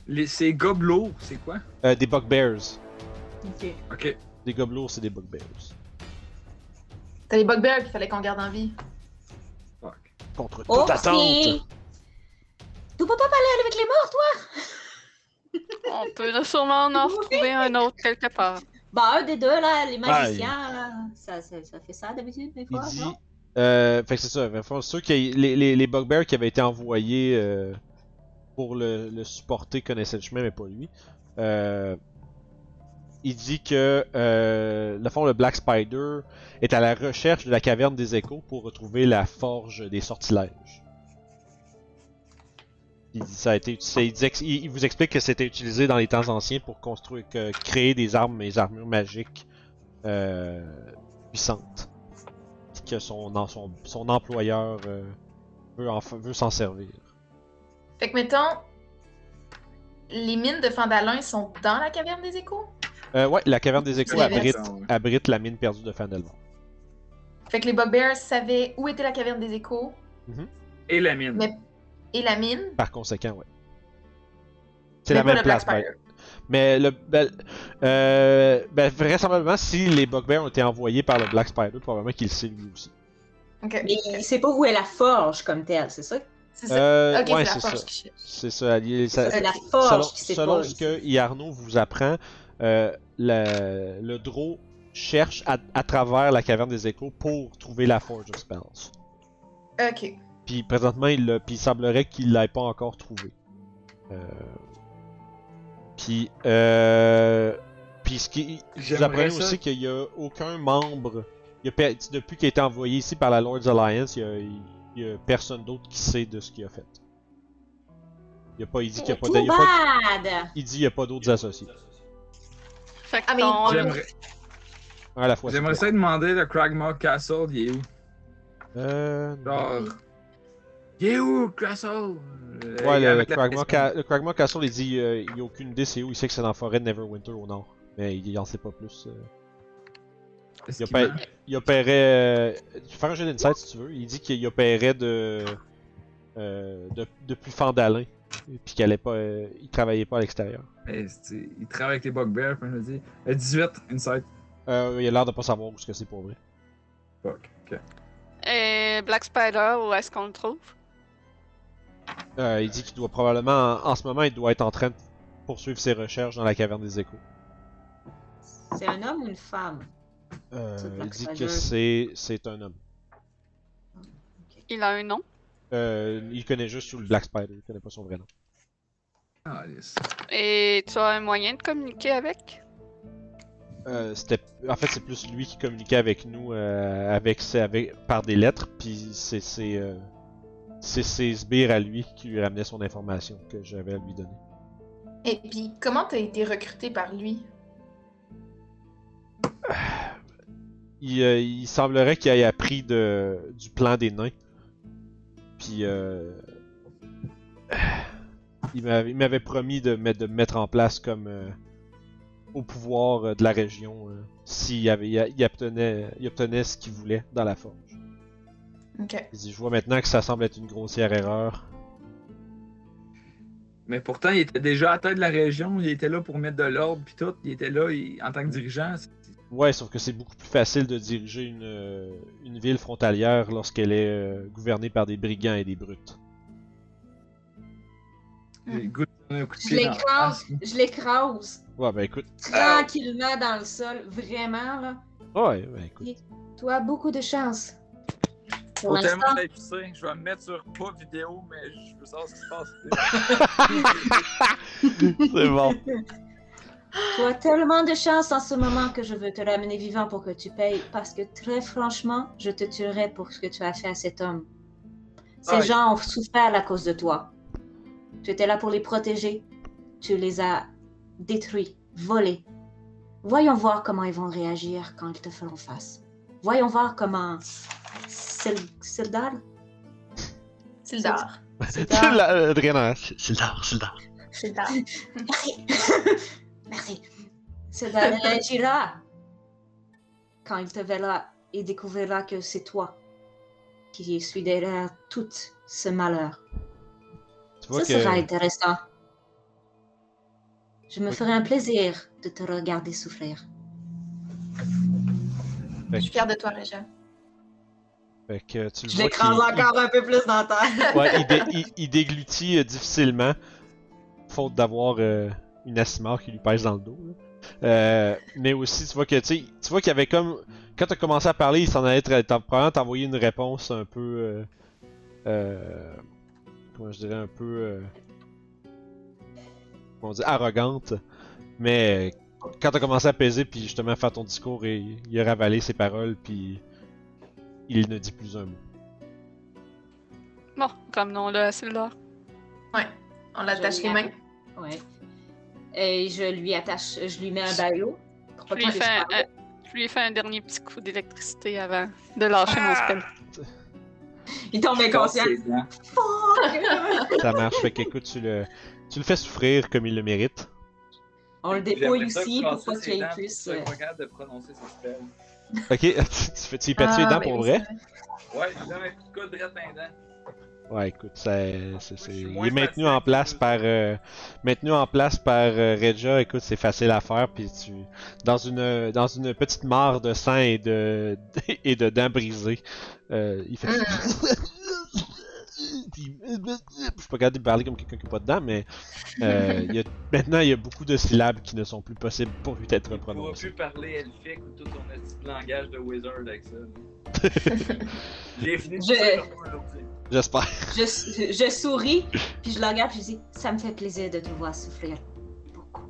Speaker 2: Les, ces gobelots, c'est quoi?
Speaker 1: Euh, des bugbears.
Speaker 4: Ok.
Speaker 2: Ok.
Speaker 1: Des gobelours, c'est des bugbears.
Speaker 5: T'as les bugbears qu'il fallait qu'on garde en vie.
Speaker 2: Fuck.
Speaker 1: Contre toute
Speaker 4: Oh,
Speaker 1: attente.
Speaker 4: Tu peux pas parler avec les morts, toi?
Speaker 3: On peut sûrement en retrouver un autre quelque part.
Speaker 4: Bah, un des deux, là, les magiciens, là, ça, ça, ça fait ça d'habitude, des
Speaker 1: Il
Speaker 4: fois,
Speaker 1: dit.
Speaker 4: non?
Speaker 1: Euh, fait que c'est ça. fond, ceux qui, les, les, les bugbears qui avaient été envoyés euh, pour le, le supporter connaissaient le chemin, mais pas lui. Euh, il dit que euh, le fond, le Black Spider est à la recherche de la caverne des échos pour retrouver la forge des sortilèges. Il, ça a été, il, vous explique que c'était utilisé dans les temps anciens pour construire, créer des armes et armures magiques euh, puissante. Puis que son, employeur euh, veut s'en servir.
Speaker 5: Fait que, mettons, les mines de Fandalin sont dans la caverne des échos?
Speaker 1: Euh, ouais, la caverne des échos abrite, abrite la mine perdue de Fandelmont.
Speaker 5: Fait que les Bugbears savaient où était la caverne des échos
Speaker 2: Et la mine.
Speaker 5: Mais- et la mine.
Speaker 1: Par conséquent, ouais. C'est la même place.
Speaker 5: Black
Speaker 1: ben-. Mais le, ben, euh, ben, vraisemblablement, si les Bugbears ont été envoyés par le Black Spider, probablement qu'il le sait lui aussi.
Speaker 5: Ok.
Speaker 4: Mais il sait pas où est la forge comme telle, c'est ça?
Speaker 5: C'est ça.
Speaker 1: Euh, ouais,
Speaker 5: c'est
Speaker 1: c'est
Speaker 5: la forge
Speaker 1: ça. C'est ça. ça-
Speaker 4: C'est la forge
Speaker 1: selon
Speaker 4: qui sait
Speaker 1: selon
Speaker 4: pas.
Speaker 1: ce que Yarno vous apprend, euh, le, le Draw cherche à, à travers la caverne des échos pour trouver la Forge of Spells.
Speaker 5: Ok.
Speaker 1: Puis présentement, il, puis il semblerait qu'il l'ait pas encore trouvé. Euh... Puis, euh... puis ce qui, vous
Speaker 2: J'aimerais
Speaker 1: apprenez
Speaker 2: ça.
Speaker 1: aussi qu'il y a aucun membre, il y a pe- depuis qu'il a été envoyé ici par la Lords Alliance, il y a, il y a personne d'autre qui sait de ce qu'il a fait. Il, y a pas, il dit qu'il y a pas,
Speaker 4: Too
Speaker 1: de- il y a pas-
Speaker 4: bad!
Speaker 1: il dit qu'il y a pas d'autres associés.
Speaker 3: Fait que
Speaker 5: Ah,
Speaker 3: ton-
Speaker 2: J'aimerais
Speaker 1: À la fois.
Speaker 2: j'aimerais ça demander le Cragmaw Castle, il est où?
Speaker 1: Euh...
Speaker 2: Genre. Il est où, Castle? Euh,
Speaker 1: Ouais, le, le
Speaker 2: avec la
Speaker 1: Cragmaw
Speaker 2: question.
Speaker 1: Ca- le Cragmaw Castle, il dit euh, il a aucune idée c'est où, il sait que c'est dans la forêt de Neverwinter au nord. Mais il en sait pas plus. euh.
Speaker 2: Est-ce
Speaker 1: Il,
Speaker 2: qu'il meurt?
Speaker 1: il opérait. Euh... Tu peux faire un jeu d'insight si tu veux. Il dit qu'il opérait de. Euh, de, depuis Fandalin. Puis qu'il allait pas. euh, il travaillait pas à l'extérieur.
Speaker 2: Eh, Il travaille avec les Bugbears, il me. Euh, 18, inside.
Speaker 1: Euh, il a l'air de pas savoir où ce que c'est pour vrai.
Speaker 2: Fuck. Ok.
Speaker 3: Et Black Spider, où est-ce qu'on le trouve?
Speaker 1: Euh, il dit qu'il doit probablement. En, ce moment, il doit être en train de poursuivre ses recherches dans la caverne des échos.
Speaker 4: C'est un homme ou une femme?
Speaker 1: Euh, il dit que
Speaker 4: Spider.
Speaker 1: c'est c'est un homme.
Speaker 3: Il a un nom?
Speaker 1: Euh, il connaît juste sous le Black Spider, il connaît pas son vrai nom.
Speaker 2: Ah, yes.
Speaker 3: Et tu as un moyen de communiquer avec?
Speaker 1: Euh, c'était en fait c'est plus lui qui communiquait avec nous euh, avec, ses- avec par des lettres puis c'est c'est euh, c'est ses sbires à lui qui lui ramenaient son information que j'avais à lui donner.
Speaker 5: Et puis, comment t'as été recruté par lui?
Speaker 1: Il, euh, il semblerait qu'il ait appris de du plan des nains. Puis euh, il m'avait il m'avait promis de mettre de me mettre en place comme euh, au pouvoir euh, de la région euh, s'il avait il, obtenait il obtenait ce qu'il voulait dans la forge.
Speaker 5: Ok.
Speaker 1: Il dit, je vois maintenant que ça semble être une grossière erreur.
Speaker 2: Mais pourtant, il était déjà tête de la région, il était là pour mettre de l'ordre, puis tout. Il était là il- en tant que dirigeant.
Speaker 1: Ouais, sauf que c'est beaucoup plus facile de diriger une, euh, une ville frontalière lorsqu'elle est euh, gouvernée par des brigands et des brutes.
Speaker 2: De
Speaker 4: Je l'écrase,
Speaker 2: face.
Speaker 4: je l'écrase
Speaker 1: Ouais, ben écoute.
Speaker 4: tranquillement dans le sol, vraiment là.
Speaker 1: Ouais, ben écoute.
Speaker 4: Tu as beaucoup de chance. Pour
Speaker 2: Faut
Speaker 4: l'instant,
Speaker 2: tellement l'épicer, je vais me mettre sur pas vidéo, mais je veux savoir ce qui se passe.
Speaker 1: C'est bon.
Speaker 4: Tu as tellement de chance en ce moment que je veux te ramener vivant pour que tu payes. Parce que très franchement, je te tuerai pour ce que tu as fait à cet homme. Ces gens ont souffert à cause de toi. Tu étais là pour les protéger. Tu les as détruits, volés. Voyons voir comment ils vont réagir quand ils te feront face. Voyons voir comment Sil- Sildar?
Speaker 5: Sildar.
Speaker 4: Sildar
Speaker 1: euh,
Speaker 6: Sildar, Sildar.
Speaker 5: Sildar.
Speaker 4: Merci. Merci. Sildar réagira quand il te verra et découvrira que c'est toi qui suis derrière tout ce malheur. Ça sera intéressant. Je me ferai un plaisir de te regarder souffrir.
Speaker 5: Je suis fière de toi, Réja.
Speaker 1: Fait que tu le
Speaker 4: Je
Speaker 1: vois
Speaker 4: l'écrase
Speaker 1: qu'il-
Speaker 4: encore un peu plus dans la terre.
Speaker 1: Ouais, il, dé- il- il déglutit euh, difficilement, faute d'avoir euh, une asthmare qui lui pèse dans le dos. là. Euh, mais aussi, tu vois que tu vois qu'il y avait comme quand t'as commencé à parler, il s'en allait probablement t'envoyer une réponse un peu, euh, euh, comment je dirais, un peu, euh, comment dire, arrogante. Mais quand t'as commencé à peser puis justement faire ton discours, et, il a ravalé ses paroles puis il ne dit plus un mot.
Speaker 3: Bon, ramenons-le à Sildar.
Speaker 5: On l'attache les mains.
Speaker 4: Ouais. Et je lui attache, je lui mets un baillot. pour
Speaker 3: Je lui fais
Speaker 4: puisse
Speaker 3: un,
Speaker 4: parler.
Speaker 3: Je lui ai fait un dernier petit coup d'électricité avant de lâcher mon spell.
Speaker 4: Il tombe inconscient.
Speaker 1: Ça marche, fait qu'écoute, tu le, tu le fais souffrir comme il le mérite.
Speaker 4: On le dépouille aussi pour pas qu'il euh,
Speaker 2: être pas capable de prononcer ses spells.
Speaker 1: Ok, tu, fais tu y pètes les
Speaker 5: Ah,
Speaker 1: dents pour
Speaker 5: oui,
Speaker 1: vrai?
Speaker 2: Ouais, j'ai jamais coup de dents.
Speaker 1: Ouais, écoute, c'est, il est maintenu
Speaker 2: facile
Speaker 1: en place par, euh, maintenu en place par euh, Regia. Écoute, c'est facile à faire, puis tu, dans une, dans une petite mare de sang et de, et de dents brisées, euh, il fait. Puis, je suis pas capable de parler comme quelqu'un qui n'a pas de dents, mais euh, il y a, maintenant il y a beaucoup de syllabes qui ne sont plus possibles pour lui d'être
Speaker 2: Tu pourras
Speaker 1: prononcées.
Speaker 2: plus parler elfique ou tout ton petit langage de wizard avec ça. J'ai fini de
Speaker 4: Je-.
Speaker 1: J'espère.
Speaker 4: Je, je souris, puis je le regarde, puis je dis Ça me fait plaisir de te voir souffrir. Beaucoup.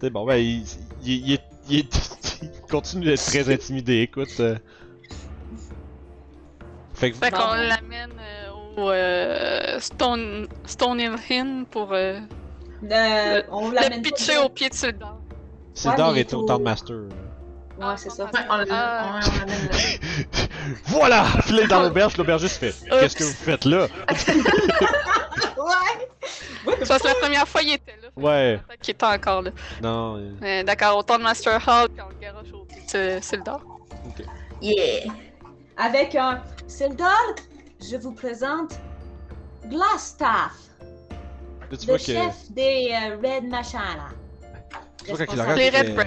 Speaker 1: C'est bon, ben, il, il, il est- il est- il continue d'être très intimidé, écoute. euh. Fait que
Speaker 3: Fait
Speaker 4: Bon.
Speaker 3: qu'on l'amène euh, euh, Stone, Stone Hill pour euh,
Speaker 4: Euh, on
Speaker 3: le
Speaker 4: pas
Speaker 3: pitcher au pied de Sildar.
Speaker 1: Sildar
Speaker 4: il
Speaker 1: est au
Speaker 4: faut-
Speaker 1: Town Master.
Speaker 4: Ouais, c'est ça.
Speaker 5: Ouais, on l'a-
Speaker 3: Ah.
Speaker 5: on
Speaker 1: voilà! Il est dans l'auberge, l'aubergiste fait Qu'est-ce que vous faites là?
Speaker 4: Ouais!
Speaker 3: Ça, c'est la première fois qu'il était là.
Speaker 1: Ouais.
Speaker 3: Qu'il était encore là.
Speaker 1: Non, euh,
Speaker 3: D'accord, autant de Master Hall, puis on le garoche au pied de Sildar.
Speaker 5: Yeah!
Speaker 4: Avec un Sildar, je vous présente
Speaker 1: tu
Speaker 4: le
Speaker 1: vois que.
Speaker 4: chef des euh, Red
Speaker 1: regarde-
Speaker 3: Les Red Brand.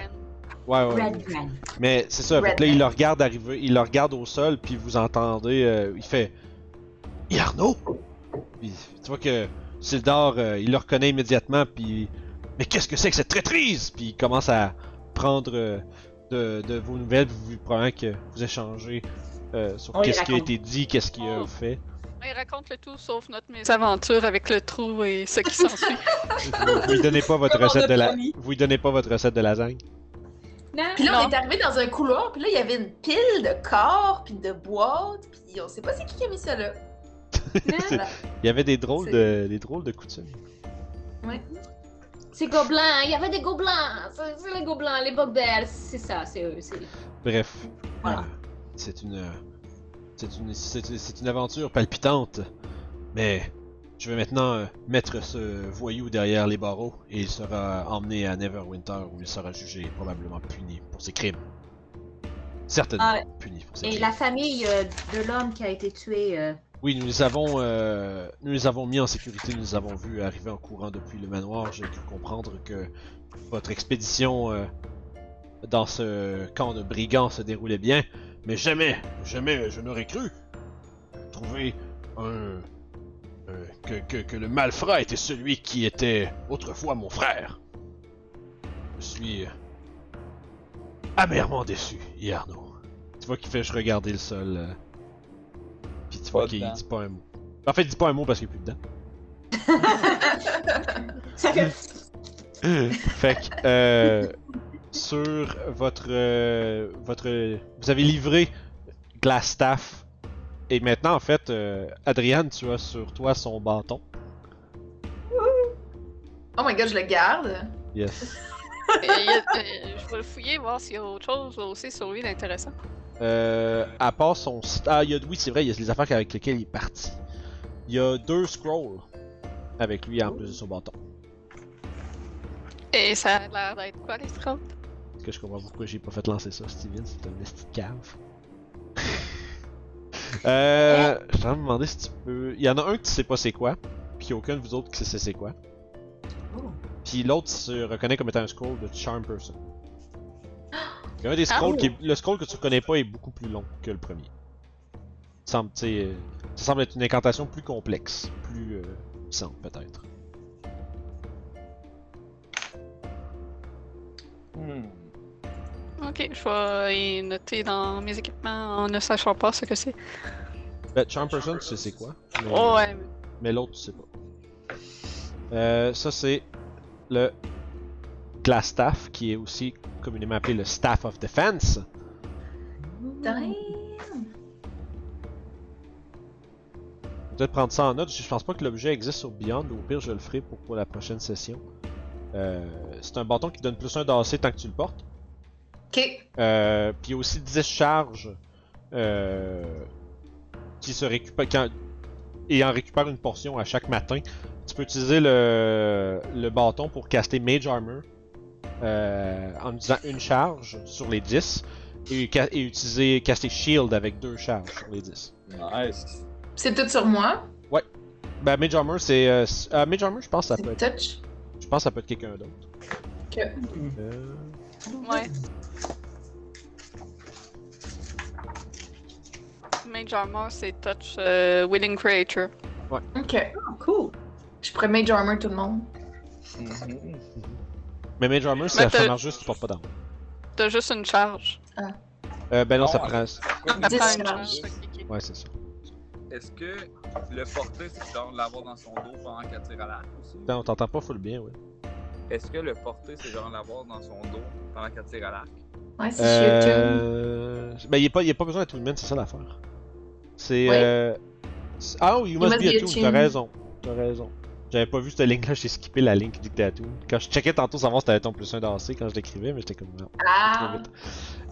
Speaker 1: Ouais, ouais.
Speaker 4: Red. Brand.
Speaker 1: Mais c'est ça, là, il le regarde arriver, il le regarde au sol, puis vous entendez, euh, il fait Yarno! Puis tu vois que Sildar, euh, il le reconnaît immédiatement, puis Mais qu'est-ce que c'est que cette traîtrise? Puis il commence à prendre euh, de, de vos nouvelles, vous probablement que vous échangez euh, sur qu'est-ce qui a été dit, qu'est-ce qu'il a
Speaker 3: Oh.
Speaker 1: fait.
Speaker 3: Il raconte le tout sauf notre mésaventure avec le trou et ce qui s'ensuit.
Speaker 1: Vous, vous lui donnez pas votre
Speaker 4: Comme
Speaker 1: recette de la... Vous lui donnez pas votre recette de lasagne?
Speaker 4: Non?
Speaker 5: Puis là, on
Speaker 3: Non.
Speaker 5: est arrivé dans un couloir, puis là, il y avait une pile de corps, puis de boîtes, puis on sait pas c'est qui qui a mis ça là.
Speaker 1: Il y avait des drôles
Speaker 5: C'est-
Speaker 1: de des drôles de coutumes.
Speaker 4: C'est gobelins, il y avait des gobelins, c'est c'est les gobelins, les bugbears, c'est ça, c'est eux, c'est...
Speaker 1: Bref,
Speaker 4: Voilà.
Speaker 1: Euh, c'est une, c'est une, c'est une aventure palpitante. Mais je vais maintenant euh, mettre ce voyou derrière les barreaux et il sera emmené à Neverwinter où il sera jugé et probablement puni pour ses crimes. Certainement
Speaker 4: Ah,
Speaker 1: puni pour ses
Speaker 4: Et
Speaker 1: crimes.
Speaker 4: la famille euh, de l'homme qui a été tué,
Speaker 1: Oui, nous les avons, euh, nous les avons mis en sécurité. Nous les avons vus arriver en courant depuis le manoir. J'ai cru comprendre que votre expédition euh, dans ce camp de brigands se déroulait bien, mais jamais, jamais, je n'aurais cru trouver un euh, que, que, que le malfrat était celui qui était autrefois mon frère. Je suis euh, amèrement déçu, Yarno. Tu vois qu'il fait je regarder le sol. euh, puis tu vois qu'il dit pas un mot. En fait, il dit pas un mot parce qu'il est plus dedans.
Speaker 4: fait
Speaker 1: que, euh, sur votre, euh, votre, vous avez livré Glassstaff. Et maintenant, en fait, euh, Adriane, tu as sur toi son bâton.
Speaker 5: Oh my god, je le garde.
Speaker 1: Yes.
Speaker 3: Et euh, je vais le fouiller, voir s'il y a autre chose aussi sur lui d'intéressant.
Speaker 1: Euh, à part son, ah, il y a, oui, c'est vrai, il y a les affaires avec lesquelles il est parti. Il y a deux scrolls avec lui en plus de son bâton.
Speaker 3: Et ça a l'air d'être quoi les scrolls?
Speaker 1: Que je comprends pourquoi j'ai pas fait lancer ça, Steven? C'est un esti de cave. euh, je en train de me demander si tu peux. Il y en a un que tu sais pas c'est quoi, puis aucun de vous autres qui sait c'est quoi.
Speaker 4: Oh.
Speaker 1: Puis l'autre se reconnaît comme étant un scroll de Charm Person. Il y a un des scrolls
Speaker 4: Ah.
Speaker 1: qui est- Le scroll que tu reconnais pas est beaucoup plus long que le premier. Semble, euh, ça semble être une incantation plus complexe, plus euh, puissante peut-être.
Speaker 2: Hmm.
Speaker 3: Ok, je vais y noter dans mes équipements en ne sachant pas ce que c'est.
Speaker 1: Ben, Charm Person, tu sais c'est quoi. mais-
Speaker 3: Oh ouais,
Speaker 1: Mais l'autre, tu sais pas. Euh, ça, c'est le Glass Staff, qui est aussi communément appelé le Staff of Defense.
Speaker 5: Damn.
Speaker 1: Peut-être prendre ça en note. Je pense pas que l'objet existe sur Beyond, mais au pire, je le ferai pour, pour la prochaine session. Euh, c'est un bâton qui donne plus un d'AC tant que tu le portes.
Speaker 5: Ok.
Speaker 1: Euh, puis il y a aussi 10 charges euh, qui se récupèrent quand- et en récupère une portion à chaque matin. Tu peux utiliser le, le bâton pour caster Mage Armor euh, en utilisant une charge sur les 10 et, utiliser caster Shield avec deux charges sur les 10.
Speaker 2: Nice.
Speaker 5: C'est tout sur moi?
Speaker 1: Ben, Mage Armor, c'est. Euh, euh, Mage Armor, je pense que ça peut
Speaker 5: C'est
Speaker 1: être.
Speaker 5: touch?
Speaker 1: Je pense que ça peut être quelqu'un d'autre.
Speaker 5: Ok.
Speaker 1: Euh,
Speaker 3: Ouais. Mage Armor, c'est touch euh, Willing Creature.
Speaker 5: Ok.
Speaker 4: Oh, cool.
Speaker 5: Je pourrais Mage Armor tout le monde.
Speaker 1: Mais Mage Armor, ça, ça marche juste, tu portes pas d'arme.
Speaker 3: T'as juste une charge.
Speaker 1: Euh, ben non,
Speaker 2: Non,
Speaker 1: ça
Speaker 2: ouais.
Speaker 1: prend.
Speaker 3: Ça
Speaker 5: Dix
Speaker 3: prend une charge.
Speaker 1: Ouais, c'est ça.
Speaker 2: Est-ce que le porter, c'est genre de l'avoir dans son dos pendant qu'elle tire à l'arc aussi?
Speaker 1: Attends, on t'entend pas full bien, ouais.
Speaker 2: Est-ce que le porter, c'est genre de l'avoir dans son dos pendant qu'elle tire à l'arc?
Speaker 5: Ouais, suis
Speaker 1: Euh... Ben, il n'y a, pas besoin d'être humain, c'est ça l'affaire. C'est.
Speaker 5: Oui.
Speaker 1: Euh... Ah, oui, you must,
Speaker 5: must
Speaker 1: be
Speaker 5: be
Speaker 1: a toon, t'as raison. T'as raison. J'avais pas vu cette ligne-là, j'ai skippé la ligne qui dit que t'es à toon. Quand je checkais tantôt savoir si t'avais ton plus 1 d'AC quand je l'écrivais, mais j'étais comme. Non, trop
Speaker 5: Ah!
Speaker 1: vite.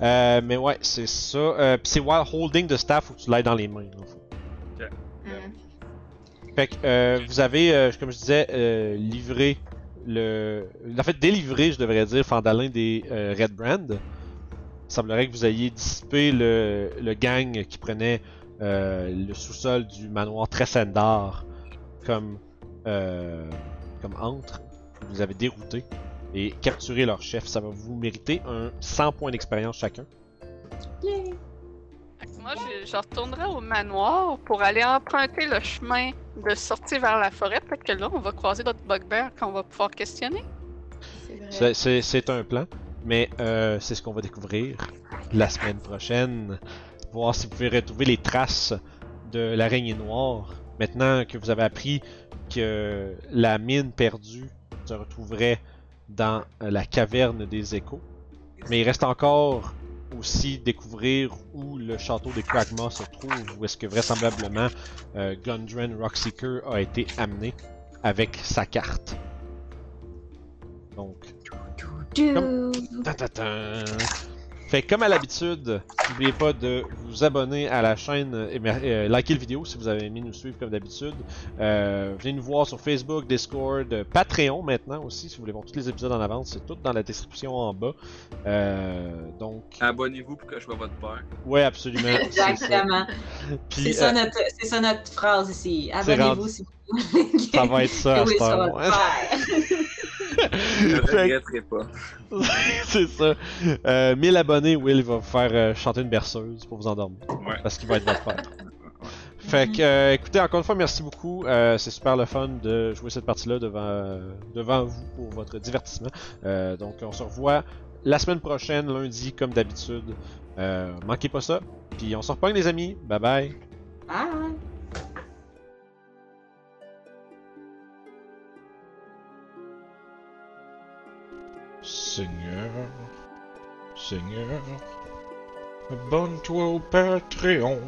Speaker 1: Euh, mais ouais, c'est ça. Euh, Pis c'est while holding de staff, faut que tu l'aies dans les mains. fait.
Speaker 5: Hmm.
Speaker 1: Fait que euh, vous avez, euh, comme je disais, euh, livré le. En fait, délivré, je devrais dire, Fandalin des euh, Red Brand. Il semblerait que vous ayez dissipé le, le gang qui prenait euh, le sous-sol du manoir Tressendar comme, euh, comme entre. Vous avez dérouté et capturé leur chef. Ça va vous mériter un 100 points d'expérience chacun.
Speaker 3: Que Moi, je, je retournerai au manoir pour aller emprunter le chemin de sortie vers la forêt. Peut-être que là, on va croiser d'autres bugbears qu'on va pouvoir questionner.
Speaker 5: C'est
Speaker 1: un plan, mais euh, c'est ce qu'on va découvrir la semaine prochaine. Voir si vous pouvez retrouver les traces de l'araignée noire. Maintenant que vous avez appris que la mine perdue se retrouverait dans la caverne des échos. Mais il reste encore aussi découvrir où le château des Kragma se trouve, où est-ce que vraisemblablement euh, Gundren Rockseeker a été amené avec sa carte. Donc. Fait que comme à l'habitude, n'oubliez pas de vous abonner à la chaîne et euh, liker le vidéo si vous avez aimé nous suivre comme d'habitude. Euh, venez nous voir sur Facebook, Discord, Patreon maintenant aussi si vous voulez voir tous les épisodes en avance, c'est tout dans la description en bas. Euh, donc,
Speaker 2: Abonnez-vous pour que je vois votre père.
Speaker 1: ouais absolument. c'est ça.
Speaker 4: Exactement. C'est ça,
Speaker 1: euh,
Speaker 4: notre, c'est ça notre phrase ici. Abonnez-vous si vous voulez.
Speaker 1: ça va être ça à
Speaker 4: Oui,
Speaker 1: cette
Speaker 4: ça va.
Speaker 2: Je regretterai pas.
Speaker 1: c'est ça. Euh, 1000 abonnés, Will va vous faire euh, chanter une berceuse pour vous endormir.
Speaker 2: Ouais.
Speaker 1: Parce qu'il va être votre père. Fait que, euh, écoutez, encore une fois, merci beaucoup. Euh, c'est super le fun de jouer cette partie-là devant, euh, devant vous pour votre divertissement. Euh, donc, on se revoit la semaine prochaine, lundi, comme d'habitude. Euh, manquez pas ça. Puis, on se reprend, les amis. Bye bye.
Speaker 4: Bye.
Speaker 6: Seigneur, Seigneur, abonne-toi au Patreon.